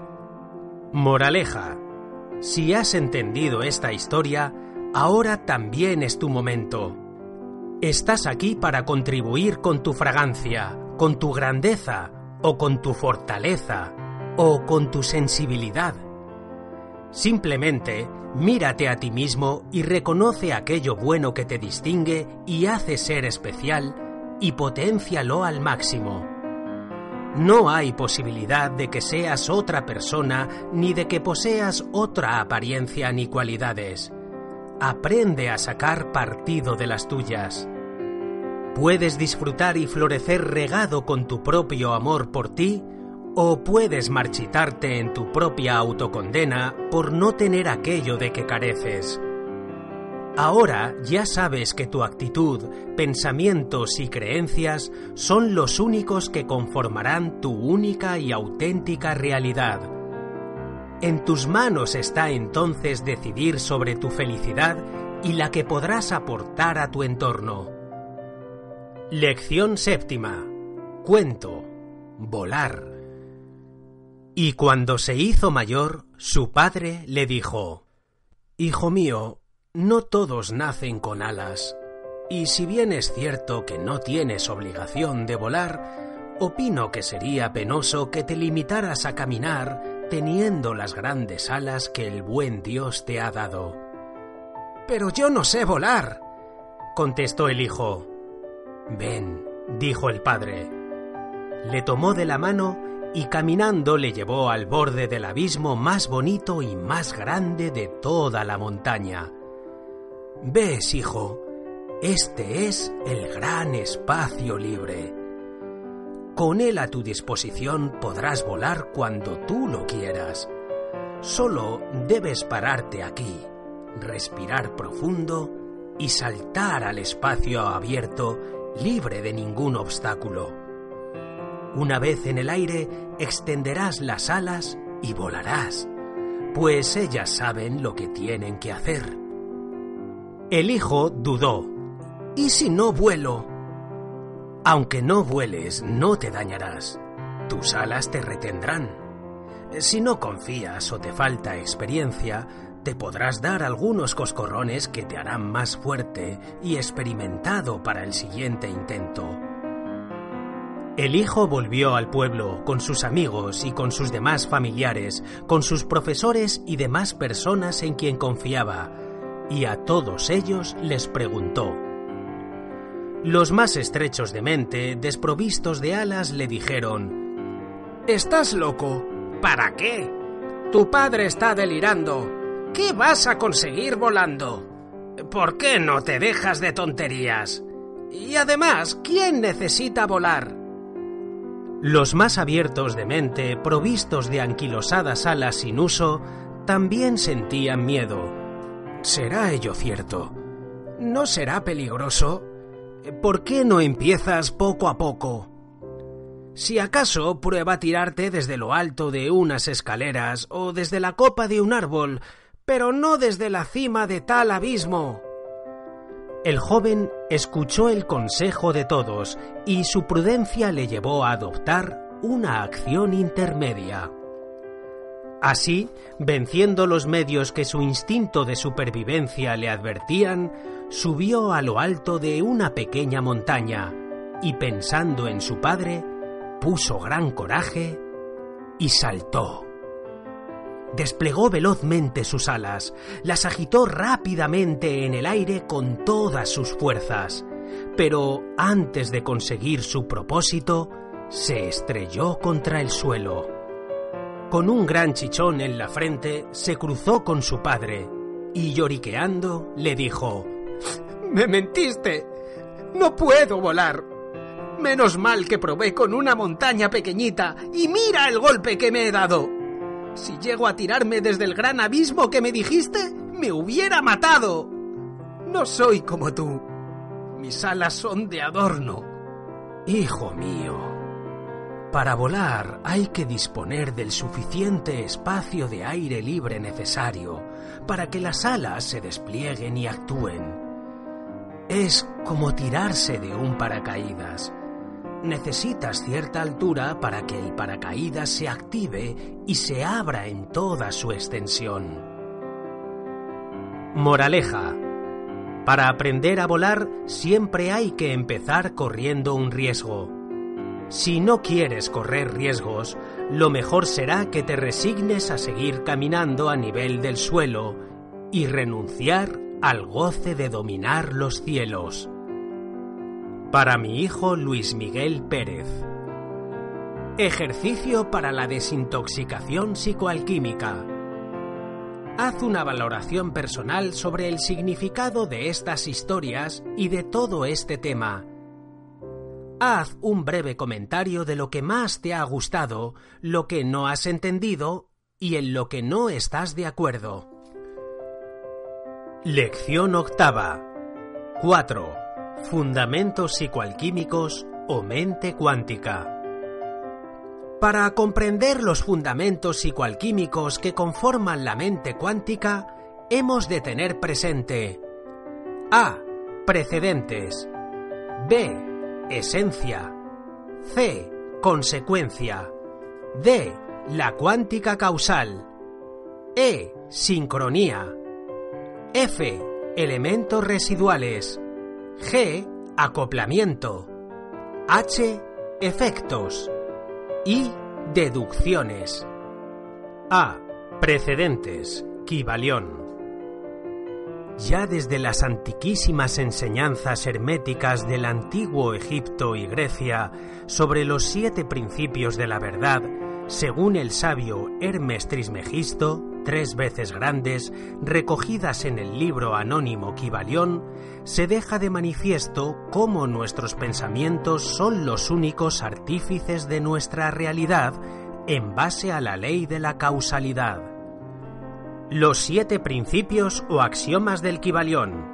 Moraleja. Si has entendido esta historia, ahora también es tu momento. Estás aquí para contribuir con tu fragancia, con tu grandeza, o con tu fortaleza, o con tu sensibilidad. Simplemente mírate a ti mismo y reconoce aquello bueno que te distingue y hace ser especial y potencialo al máximo. No hay posibilidad de que seas otra persona ni de que poseas otra apariencia ni cualidades. Aprende a sacar partido de las tuyas. Puedes disfrutar y florecer regado con tu propio amor por ti, o puedes marchitarte en tu propia autocondena por no tener aquello de que careces. Ahora ya sabes que tu actitud, pensamientos y creencias son los únicos que conformarán tu única y auténtica realidad. En tus manos está entonces decidir sobre tu felicidad y la que podrás aportar a tu entorno. Lección séptima. Cuento. Volar. Y cuando se hizo mayor, su padre le dijo Hijo mío, no todos nacen con alas, y si bien es cierto que no tienes obligación de volar, opino que sería penoso que te limitaras a caminar teniendo las grandes alas que el buen Dios te ha dado. Pero yo no sé volar, contestó el hijo. Ven, dijo el padre. Le tomó de la mano y caminando le llevó al borde del abismo más bonito y más grande de toda la montaña. Ves, hijo, este es el gran espacio libre. Con él a tu disposición podrás volar cuando tú lo quieras. Solo debes pararte aquí, respirar profundo y saltar al espacio abierto libre de ningún obstáculo. Una vez en el aire extenderás las alas y volarás, pues ellas saben lo que tienen que hacer. El hijo dudó. ¿Y si no vuelo? Aunque no vueles, no te dañarás. Tus alas te retendrán. Si no confías o te falta experiencia, te podrás dar algunos coscorrones que te harán más fuerte y experimentado para el siguiente intento. El hijo volvió al pueblo con sus amigos y con sus demás familiares, con sus profesores y demás personas en quien confiaba, y a todos ellos les preguntó. Los más estrechos de mente, desprovistos de alas, le dijeron, Estás loco. ¿Para qué? Tu padre está delirando. ¿Qué vas a conseguir volando? ¿Por qué no te dejas de tonterías? Y además, ¿quién necesita volar? Los más abiertos de mente, provistos de anquilosadas alas sin uso, también sentían miedo ¿Será ello cierto? ¿No será peligroso? ¿Por qué no empiezas poco a poco? Si acaso prueba tirarte desde lo alto de unas escaleras o desde la copa de un árbol, pero no desde la cima de tal abismo. El joven escuchó el consejo de todos y su prudencia le llevó a adoptar una acción intermedia. Así, venciendo los medios que su instinto de supervivencia le advertían, subió a lo alto de una pequeña montaña y pensando en su padre, puso gran coraje y saltó. Desplegó velozmente sus alas, las agitó rápidamente en el aire con todas sus fuerzas, pero antes de conseguir su propósito, se estrelló contra el suelo con un gran chichón en la frente, se cruzó con su padre y lloriqueando le dijo Me mentiste. No puedo volar. Menos mal que probé con una montaña pequeñita y mira el golpe que me he dado. Si llego a tirarme desde el gran abismo que me dijiste, me hubiera matado. No soy como tú. Mis alas son de adorno. Hijo mío, para volar hay que disponer del suficiente espacio de aire libre necesario para que las alas se desplieguen y actúen. Es como tirarse de un paracaídas. Necesitas cierta altura para que el paracaídas se active y se abra en toda su extensión. Moraleja. Para aprender a volar siempre hay que empezar corriendo un riesgo. Si no quieres correr riesgos, lo mejor será que te resignes a seguir caminando a nivel del suelo y renunciar al goce de dominar los cielos. Para mi hijo Luis Miguel Pérez. Ejercicio para la desintoxicación psicoalquímica. Haz una valoración personal sobre el significado de estas historias y de todo este tema Haz un breve comentario de lo que más te ha gustado, lo que no has entendido y en lo que no estás de acuerdo. Lección octava. 4. Fundamentos psicoalquímicos o mente cuántica. Para comprender los fundamentos psicoalquímicos que conforman la mente cuántica, hemos de tener presente A. Precedentes B. Esencia C. Consecuencia D. La cuántica causal E. Sincronía F. Elementos residuales G. Acoplamiento H. Efectos y deducciones. A. Precedentes. Kibalión. Ya desde las antiquísimas enseñanzas herméticas del antiguo Egipto y Grecia sobre los siete principios de la verdad, según el sabio Hermes Trismegisto, tres veces grandes, recogidas en el libro anónimo Kibalión, se deja de manifiesto cómo nuestros pensamientos son los únicos artífices de nuestra realidad en base a la ley de la causalidad. Los siete principios o axiomas del Kibalión.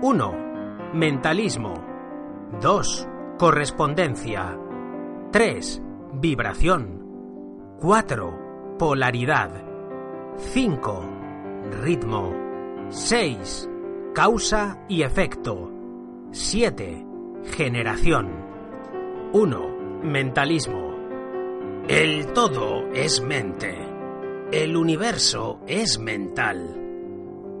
1. Mentalismo. 2. Correspondencia. 3. Vibración. 4. Polaridad. 5. Ritmo. 6. Causa y efecto. 7. Generación. 1. Mentalismo. El todo es mente. El universo es mental.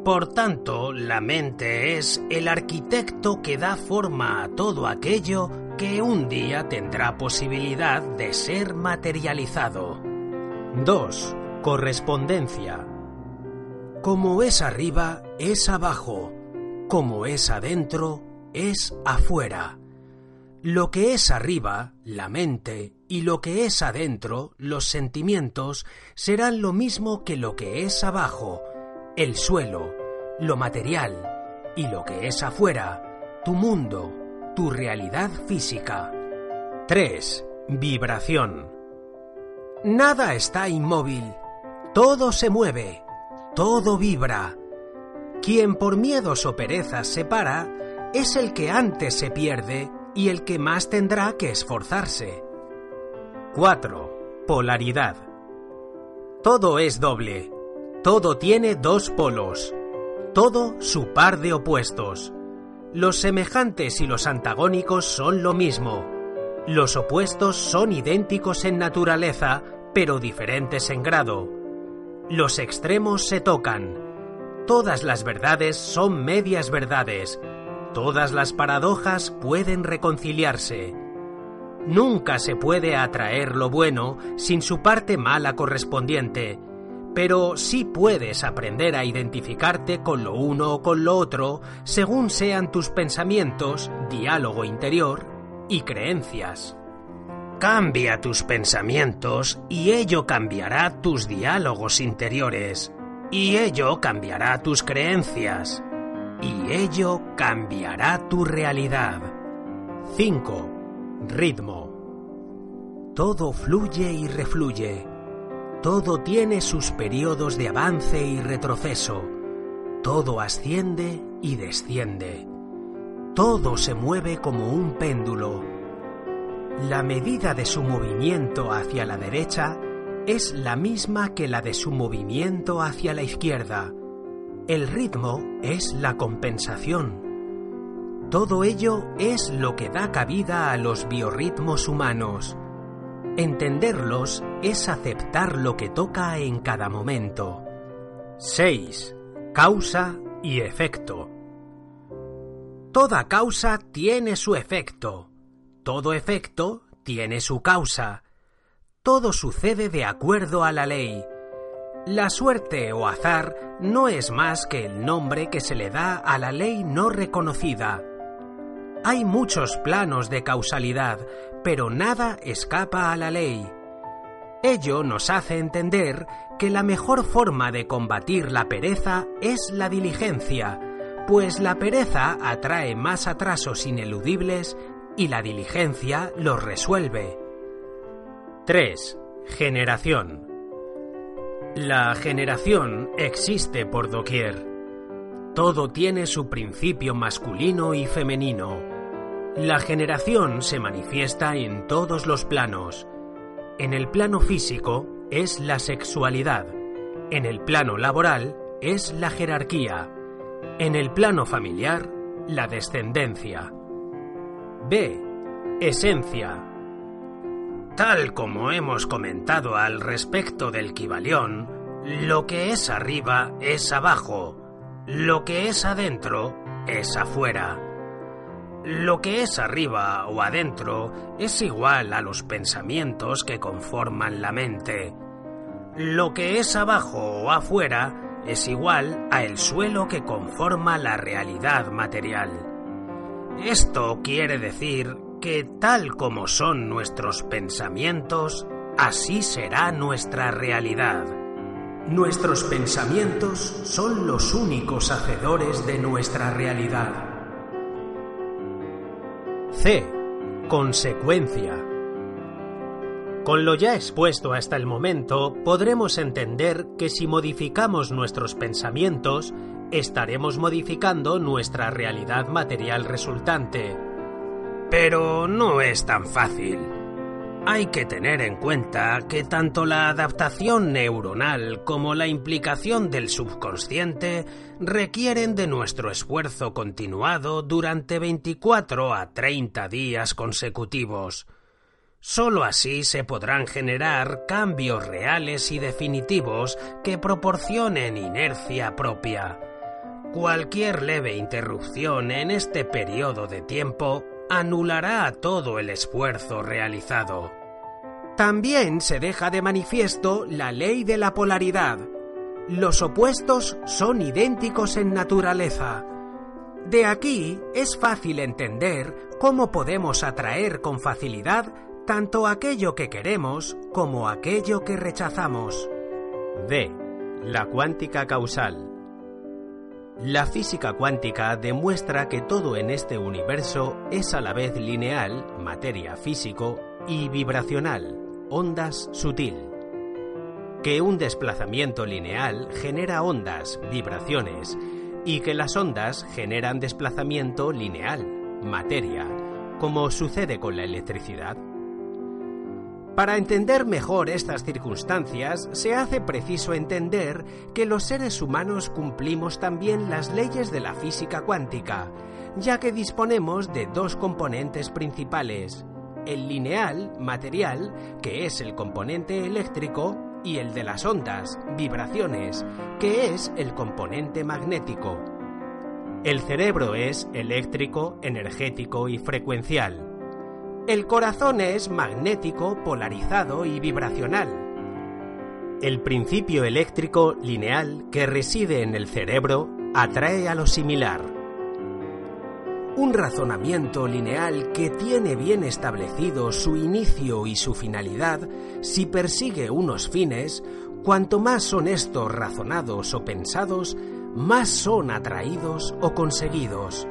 Por tanto, la mente es el arquitecto que da forma a todo aquello que un día tendrá posibilidad de ser materializado. 2. Correspondencia. Como es arriba, es abajo. Como es adentro, es afuera. Lo que es arriba, la mente, y lo que es adentro, los sentimientos, serán lo mismo que lo que es abajo, el suelo, lo material, y lo que es afuera, tu mundo, tu realidad física. 3. Vibración. Nada está inmóvil, todo se mueve, todo vibra. Quien por miedos o perezas se para, es el que antes se pierde y el que más tendrá que esforzarse. 4. Polaridad. Todo es doble, todo tiene dos polos, todo su par de opuestos. Los semejantes y los antagónicos son lo mismo. Los opuestos son idénticos en naturaleza, pero diferentes en grado. Los extremos se tocan. Todas las verdades son medias verdades. Todas las paradojas pueden reconciliarse. Nunca se puede atraer lo bueno sin su parte mala correspondiente, pero sí puedes aprender a identificarte con lo uno o con lo otro según sean tus pensamientos, diálogo interior y creencias. Cambia tus pensamientos y ello cambiará tus diálogos interiores, y ello cambiará tus creencias, y ello cambiará tu realidad. 5. Ritmo. Todo fluye y refluye todo tiene sus periodos de avance y retroceso. Todo asciende y desciende. Todo se mueve como un péndulo. La medida de su movimiento hacia la derecha es la misma que la de su movimiento hacia la izquierda. El ritmo es la compensación. Todo ello es lo que da cabida a los biorritmos humanos. Entenderlos es aceptar lo que toca en cada momento. 6. Causa y efecto. Toda causa tiene su efecto. Todo efecto tiene su causa. Todo sucede de acuerdo a la ley. La suerte o azar no es más que el nombre que se le da a la ley no reconocida. Hay muchos planos de causalidad, pero nada escapa a la ley. Ello nos hace entender que la mejor forma de combatir la pereza es la diligencia, pues la pereza atrae más atrasos ineludibles y la diligencia los resuelve. 3. Generación. La generación existe por doquier. Todo tiene su principio masculino y femenino. La generación se manifiesta en todos los planos. En el plano físico es la sexualidad. En el plano laboral es la jerarquía. En el plano familiar, la descendencia. B. Esencia. Tal como hemos comentado al respecto del Kibalión, lo que es arriba es abajo, lo que es adentro es afuera. Lo que es arriba o adentro es igual a los pensamientos que conforman la mente. Lo que es abajo o afuera es igual a el suelo que conforma la realidad material. Esto quiere decir que tal como son nuestros pensamientos, así será nuestra realidad. Nuestros pensamientos son los únicos hacedores de nuestra realidad. C. Consecuencia. Con lo ya expuesto hasta el momento, podremos entender que si modificamos nuestros pensamientos, estaremos modificando nuestra realidad material resultante. Pero no es tan fácil. Hay que tener en cuenta que tanto la adaptación neuronal como la implicación del subconsciente requieren de nuestro esfuerzo continuado durante 24 a 30 días consecutivos. Solo así se podrán generar cambios reales y definitivos que proporcionen inercia propia. Cualquier leve interrupción en este periodo de tiempo anulará todo el esfuerzo realizado. También se deja de manifiesto la ley de la polaridad. Los opuestos son idénticos en naturaleza. De aquí es fácil entender cómo podemos atraer con facilidad tanto aquello que queremos como aquello que rechazamos. D. La cuántica causal. La física cuántica demuestra que todo en este universo es a la vez lineal, materia físico, y vibracional, ondas sutil. Que un desplazamiento lineal genera ondas, vibraciones, y que las ondas generan desplazamiento lineal, materia, como sucede con la electricidad. Para entender mejor estas circunstancias, se hace preciso entender que los seres humanos cumplimos también las leyes de la física cuántica, ya que disponemos de dos componentes principales, el lineal, material, que es el componente eléctrico, y el de las ondas, vibraciones, que es el componente magnético. El cerebro es eléctrico, energético y frecuencial. El corazón es magnético, polarizado y vibracional. El principio eléctrico lineal que reside en el cerebro atrae a lo similar. Un razonamiento lineal que tiene bien establecido su inicio y su finalidad, si persigue unos fines, cuanto más son estos razonados o pensados, más son atraídos o conseguidos.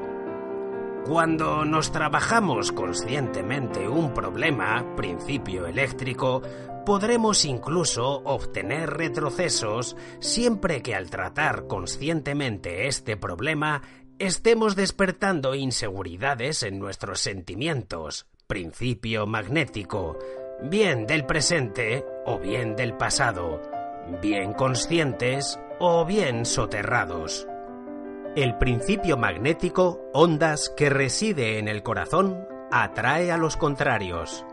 Cuando nos trabajamos conscientemente un problema, principio eléctrico, podremos incluso obtener retrocesos siempre que al tratar conscientemente este problema estemos despertando inseguridades en nuestros sentimientos, principio magnético, bien del presente o bien del pasado, bien conscientes o bien soterrados. El principio magnético, ondas que reside en el corazón, atrae a los contrarios.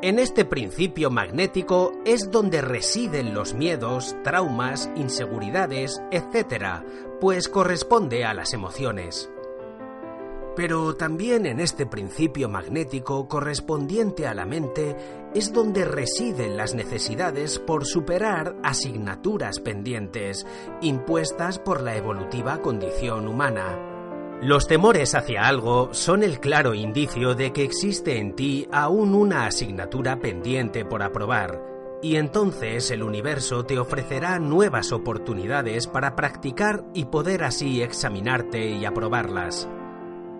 En este principio magnético es donde residen los miedos, traumas, inseguridades, etc., pues corresponde a las emociones. Pero también en este principio magnético correspondiente a la mente es donde residen las necesidades por superar asignaturas pendientes impuestas por la evolutiva condición humana. Los temores hacia algo son el claro indicio de que existe en ti aún una asignatura pendiente por aprobar, y entonces el universo te ofrecerá nuevas oportunidades para practicar y poder así examinarte y aprobarlas.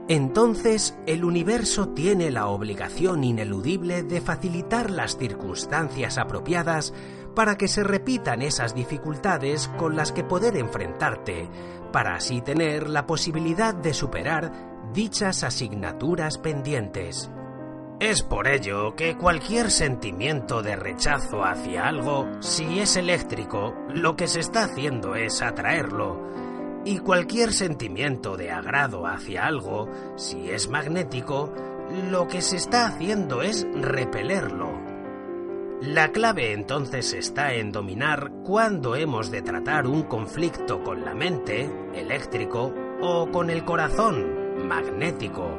Entonces el universo tiene la obligación ineludible de facilitar las circunstancias apropiadas para que se repitan esas dificultades con las que poder enfrentarte, para así tener la posibilidad de superar dichas asignaturas pendientes. Es por ello que cualquier sentimiento de rechazo hacia algo, si es eléctrico, lo que se está haciendo es atraerlo. Y cualquier sentimiento de agrado hacia algo, si es magnético, lo que se está haciendo es repelerlo. La clave entonces está en dominar cuándo hemos de tratar un conflicto con la mente, eléctrico, o con el corazón, magnético,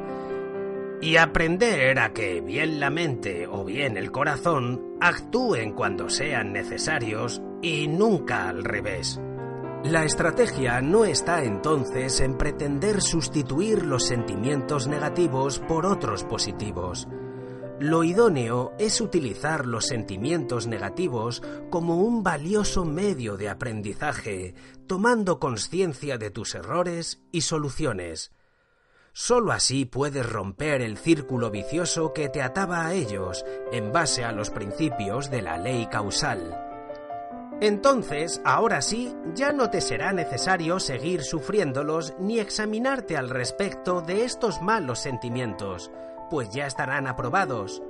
y aprender a que bien la mente o bien el corazón actúen cuando sean necesarios y nunca al revés. La estrategia no está entonces en pretender sustituir los sentimientos negativos por otros positivos. Lo idóneo es utilizar los sentimientos negativos como un valioso medio de aprendizaje, tomando conciencia de tus errores y soluciones. Solo así puedes romper el círculo vicioso que te ataba a ellos en base a los principios de la ley causal. Entonces, ahora sí, ya no te será necesario seguir sufriéndolos ni examinarte al respecto de estos malos sentimientos, pues ya estarán aprobados.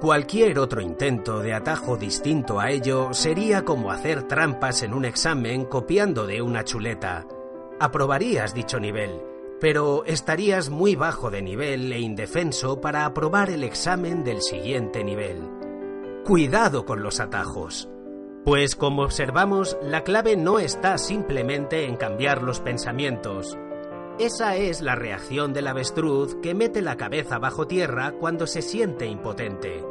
Cualquier otro intento de atajo distinto a ello sería como hacer trampas en un examen copiando de una chuleta. Aprobarías dicho nivel, pero estarías muy bajo de nivel e indefenso para aprobar el examen del siguiente nivel. Cuidado con los atajos. Pues como observamos, la clave no está simplemente en cambiar los pensamientos. Esa es la reacción del avestruz que mete la cabeza bajo tierra cuando se siente impotente.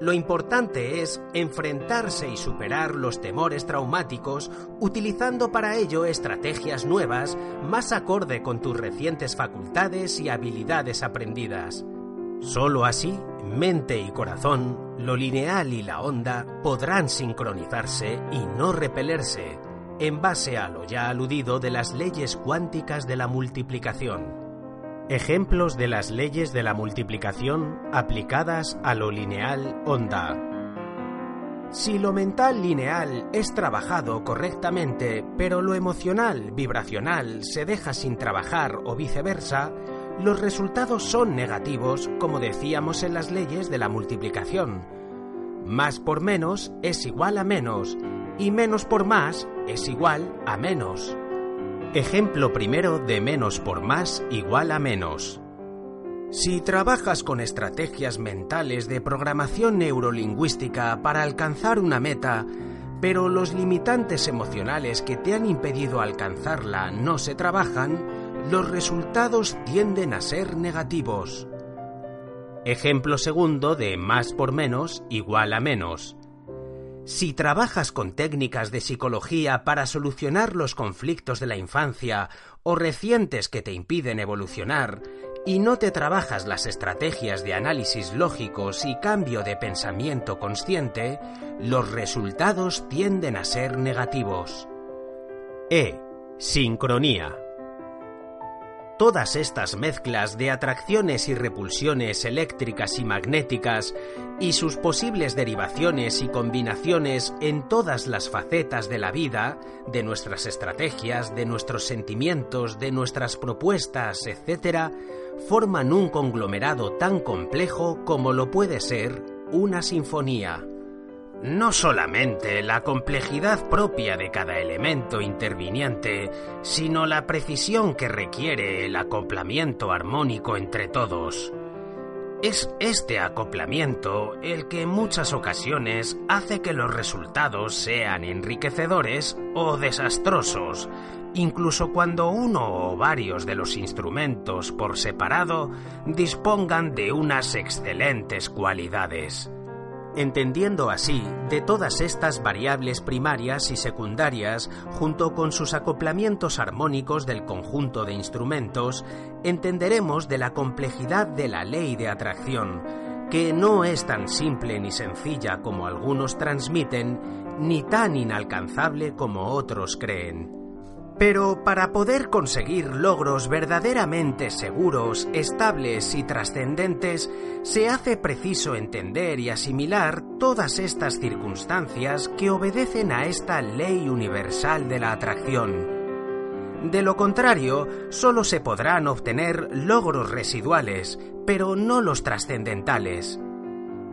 Lo importante es enfrentarse y superar los temores traumáticos utilizando para ello estrategias nuevas más acorde con tus recientes facultades y habilidades aprendidas. Solo así, mente y corazón, lo lineal y la onda podrán sincronizarse y no repelerse, en base a lo ya aludido de las leyes cuánticas de la multiplicación. Ejemplos de las leyes de la multiplicación aplicadas a lo lineal onda. Si lo mental lineal es trabajado correctamente, pero lo emocional vibracional se deja sin trabajar o viceversa, los resultados son negativos, como decíamos en las leyes de la multiplicación. Más por menos es igual a menos y menos por más es igual a menos. Ejemplo primero de menos por más igual a menos. Si trabajas con estrategias mentales de programación neurolingüística para alcanzar una meta, pero los limitantes emocionales que te han impedido alcanzarla no se trabajan, los resultados tienden a ser negativos. Ejemplo segundo de más por menos igual a menos. Si trabajas con técnicas de psicología para solucionar los conflictos de la infancia o recientes que te impiden evolucionar, y no te trabajas las estrategias de análisis lógicos y cambio de pensamiento consciente, los resultados tienden a ser negativos. E. Sincronía. Todas estas mezclas de atracciones y repulsiones eléctricas y magnéticas y sus posibles derivaciones y combinaciones en todas las facetas de la vida, de nuestras estrategias, de nuestros sentimientos, de nuestras propuestas, etc., forman un conglomerado tan complejo como lo puede ser una sinfonía no solamente la complejidad propia de cada elemento interviniente, sino la precisión que requiere el acoplamiento armónico entre todos. Es este acoplamiento el que en muchas ocasiones hace que los resultados sean enriquecedores o desastrosos, incluso cuando uno o varios de los instrumentos por separado dispongan de unas excelentes cualidades entendiendo así de todas estas variables primarias y secundarias junto con sus acoplamientos armónicos del conjunto de instrumentos, entenderemos de la complejidad de la ley de atracción, que no es tan simple ni sencilla como algunos transmiten, ni tan inalcanzable como otros creen. Pero para poder conseguir logros verdaderamente seguros, estables y trascendentes, se hace preciso entender y asimilar todas estas circunstancias que obedecen a esta ley universal de la atracción. De lo contrario, solo se podrán obtener logros residuales, pero no los trascendentales.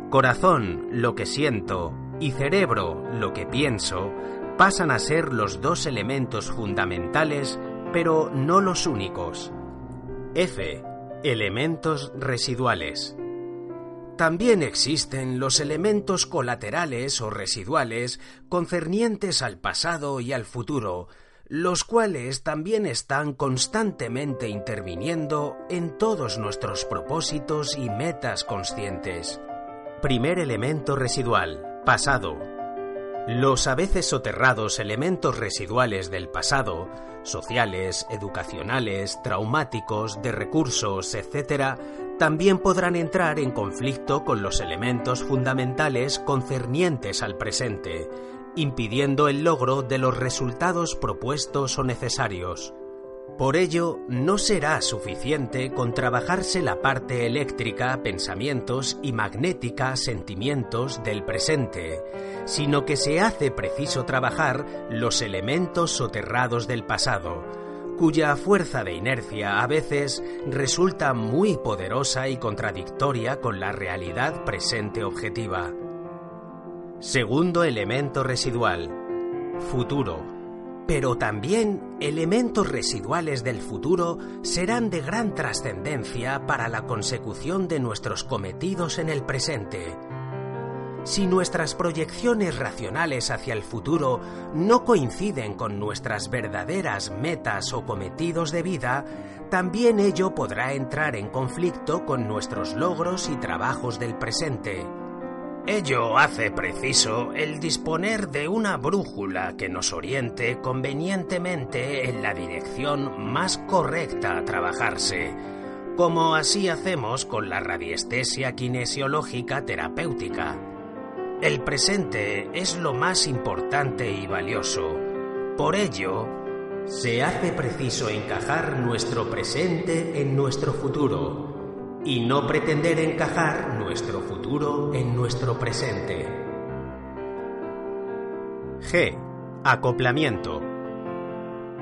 Corazón, lo que siento, y cerebro, lo que pienso, pasan a ser los dos elementos fundamentales, pero no los únicos. F. Elementos residuales. También existen los elementos colaterales o residuales concernientes al pasado y al futuro, los cuales también están constantemente interviniendo en todos nuestros propósitos y metas conscientes. Primer elemento residual, pasado. Los a veces soterrados elementos residuales del pasado, sociales, educacionales, traumáticos, de recursos, etc., también podrán entrar en conflicto con los elementos fundamentales concernientes al presente, impidiendo el logro de los resultados propuestos o necesarios. Por ello, no será suficiente con trabajarse la parte eléctrica, pensamientos y magnética, sentimientos del presente, sino que se hace preciso trabajar los elementos soterrados del pasado, cuya fuerza de inercia a veces resulta muy poderosa y contradictoria con la realidad presente objetiva. Segundo elemento residual, futuro pero también elementos residuales del futuro serán de gran trascendencia para la consecución de nuestros cometidos en el presente. Si nuestras proyecciones racionales hacia el futuro no coinciden con nuestras verdaderas metas o cometidos de vida, también ello podrá entrar en conflicto con nuestros logros y trabajos del presente. Ello hace preciso el disponer de una brújula que nos oriente convenientemente en la dirección más correcta a trabajarse, como así hacemos con la radiestesia kinesiológica terapéutica. El presente es lo más importante y valioso. Por ello, se hace preciso encajar nuestro presente en nuestro futuro y no pretender encajar nuestro futuro en nuestro presente. G. Acoplamiento.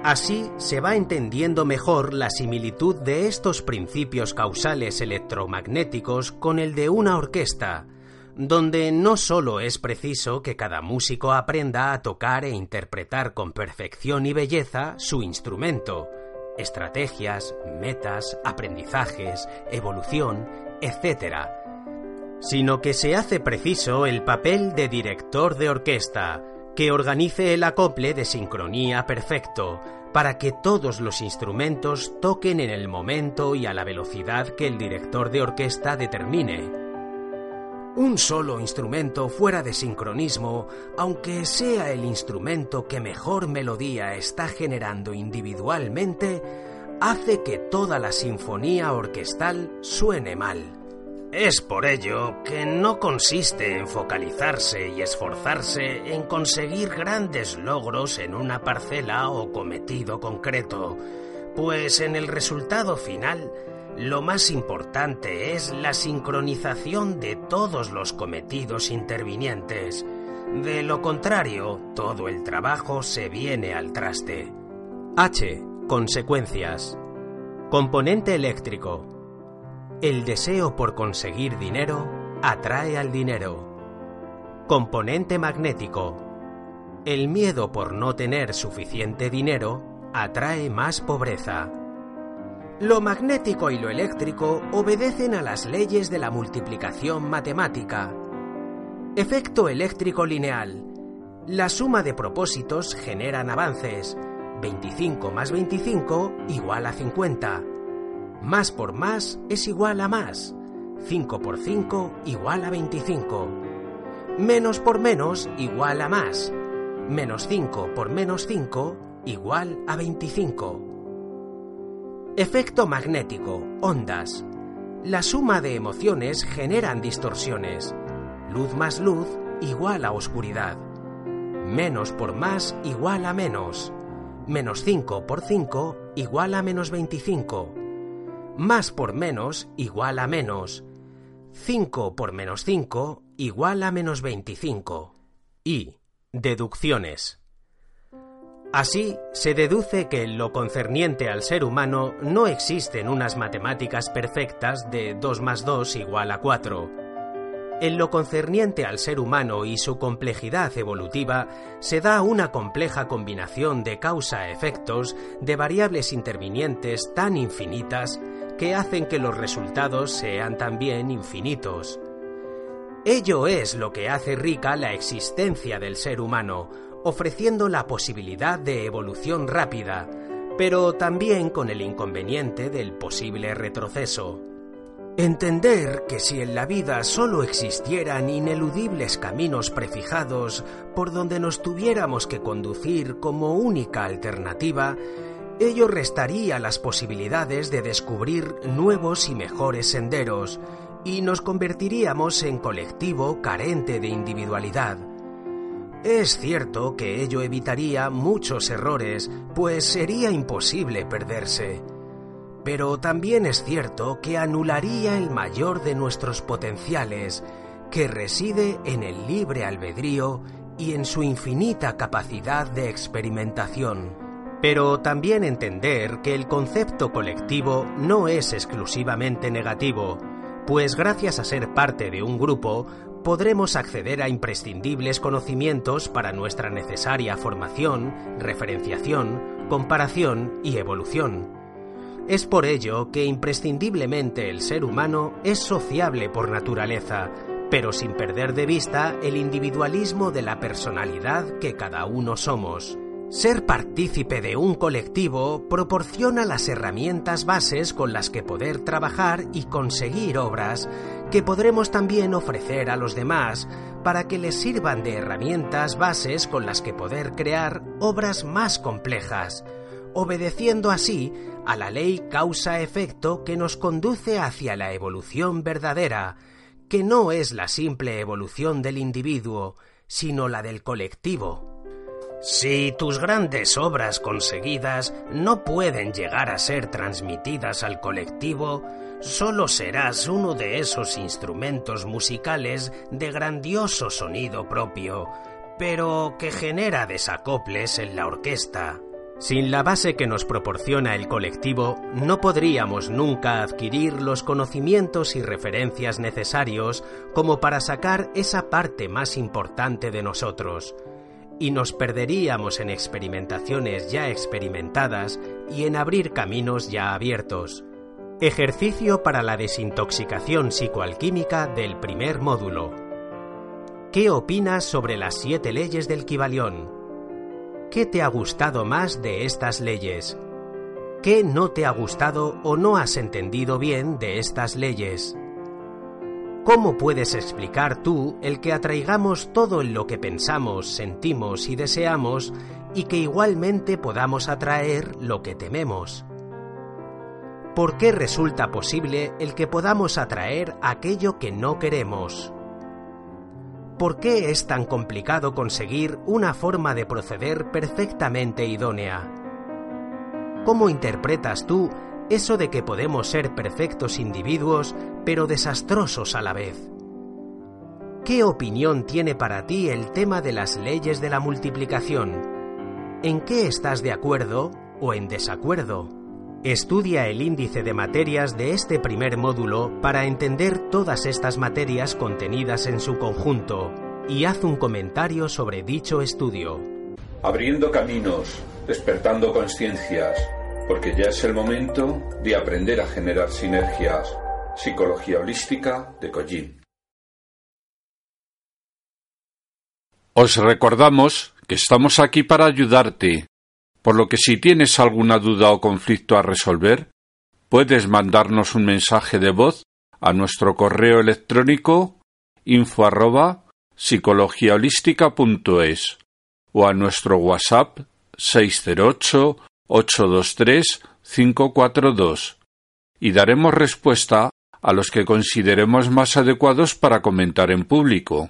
Así se va entendiendo mejor la similitud de estos principios causales electromagnéticos con el de una orquesta, donde no solo es preciso que cada músico aprenda a tocar e interpretar con perfección y belleza su instrumento, estrategias, metas, aprendizajes, evolución, etc., sino que se hace preciso el papel de director de orquesta, que organice el acople de sincronía perfecto, para que todos los instrumentos toquen en el momento y a la velocidad que el director de orquesta determine. Un solo instrumento fuera de sincronismo, aunque sea el instrumento que mejor melodía está generando individualmente, hace que toda la sinfonía orquestal suene mal. Es por ello que no consiste en focalizarse y esforzarse en conseguir grandes logros en una parcela o cometido concreto, pues en el resultado final lo más importante es la sincronización de todos los cometidos intervinientes. De lo contrario, todo el trabajo se viene al traste. H. Consecuencias. Componente eléctrico. El deseo por conseguir dinero atrae al dinero. Componente magnético. El miedo por no tener suficiente dinero atrae más pobreza. Lo magnético y lo eléctrico obedecen a las leyes de la multiplicación matemática. Efecto eléctrico lineal. La suma de propósitos generan avances. 25 más 25 igual a 50. Más por más es igual a más. 5 por 5 igual a 25. Menos por menos igual a más. Menos 5 por menos 5 igual a 25. Efecto magnético, ondas. La suma de emociones generan distorsiones. Luz más luz igual a oscuridad. Menos por más igual a menos. Menos 5 por 5 igual a menos 25. Más por menos igual a menos. 5 por menos 5 igual a menos 25. Y. Deducciones. Así, se deduce que en lo concerniente al ser humano no existen unas matemáticas perfectas de 2 más 2 igual a 4. En lo concerniente al ser humano y su complejidad evolutiva, se da una compleja combinación de causa-efectos de variables intervinientes tan infinitas que hacen que los resultados sean también infinitos. Ello es lo que hace rica la existencia del ser humano, ofreciendo la posibilidad de evolución rápida, pero también con el inconveniente del posible retroceso. Entender que si en la vida solo existieran ineludibles caminos prefijados por donde nos tuviéramos que conducir como única alternativa, ello restaría las posibilidades de descubrir nuevos y mejores senderos, y nos convertiríamos en colectivo carente de individualidad. Es cierto que ello evitaría muchos errores, pues sería imposible perderse. Pero también es cierto que anularía el mayor de nuestros potenciales, que reside en el libre albedrío y en su infinita capacidad de experimentación. Pero también entender que el concepto colectivo no es exclusivamente negativo, pues gracias a ser parte de un grupo podremos acceder a imprescindibles conocimientos para nuestra necesaria formación, referenciación, comparación y evolución. Es por ello que imprescindiblemente el ser humano es sociable por naturaleza, pero sin perder de vista el individualismo de la personalidad que cada uno somos. Ser partícipe de un colectivo proporciona las herramientas bases con las que poder trabajar y conseguir obras que podremos también ofrecer a los demás para que les sirvan de herramientas bases con las que poder crear obras más complejas, obedeciendo así a la ley causa-efecto que nos conduce hacia la evolución verdadera, que no es la simple evolución del individuo, sino la del colectivo. Si tus grandes obras conseguidas no pueden llegar a ser transmitidas al colectivo, solo serás uno de esos instrumentos musicales de grandioso sonido propio, pero que genera desacoples en la orquesta. Sin la base que nos proporciona el colectivo, no podríamos nunca adquirir los conocimientos y referencias necesarios como para sacar esa parte más importante de nosotros y nos perderíamos en experimentaciones ya experimentadas y en abrir caminos ya abiertos. Ejercicio para la desintoxicación psicoalquímica del primer módulo. ¿Qué opinas sobre las siete leyes del Kibalión? ¿Qué te ha gustado más de estas leyes? ¿Qué no te ha gustado o no has entendido bien de estas leyes? ¿Cómo puedes explicar tú el que atraigamos todo en lo que pensamos, sentimos y deseamos y que igualmente podamos atraer lo que tememos? ¿Por qué resulta posible el que podamos atraer aquello que no queremos? ¿Por qué es tan complicado conseguir una forma de proceder perfectamente idónea? ¿Cómo interpretas tú eso de que podemos ser perfectos individuos, pero desastrosos a la vez. ¿Qué opinión tiene para ti el tema de las leyes de la multiplicación? ¿En qué estás de acuerdo o en desacuerdo? Estudia el índice de materias de este primer módulo para entender todas estas materias contenidas en su conjunto y haz un comentario sobre dicho estudio. Abriendo caminos, despertando conciencias porque ya es el momento de aprender a generar sinergias. Psicología holística de Collín. Os recordamos que estamos aquí para ayudarte, por lo que si tienes alguna duda o conflicto a resolver, puedes mandarnos un mensaje de voz a nuestro correo electrónico info arroba o a nuestro WhatsApp 608 823-542 y daremos respuesta a los que consideremos más adecuados para comentar en público.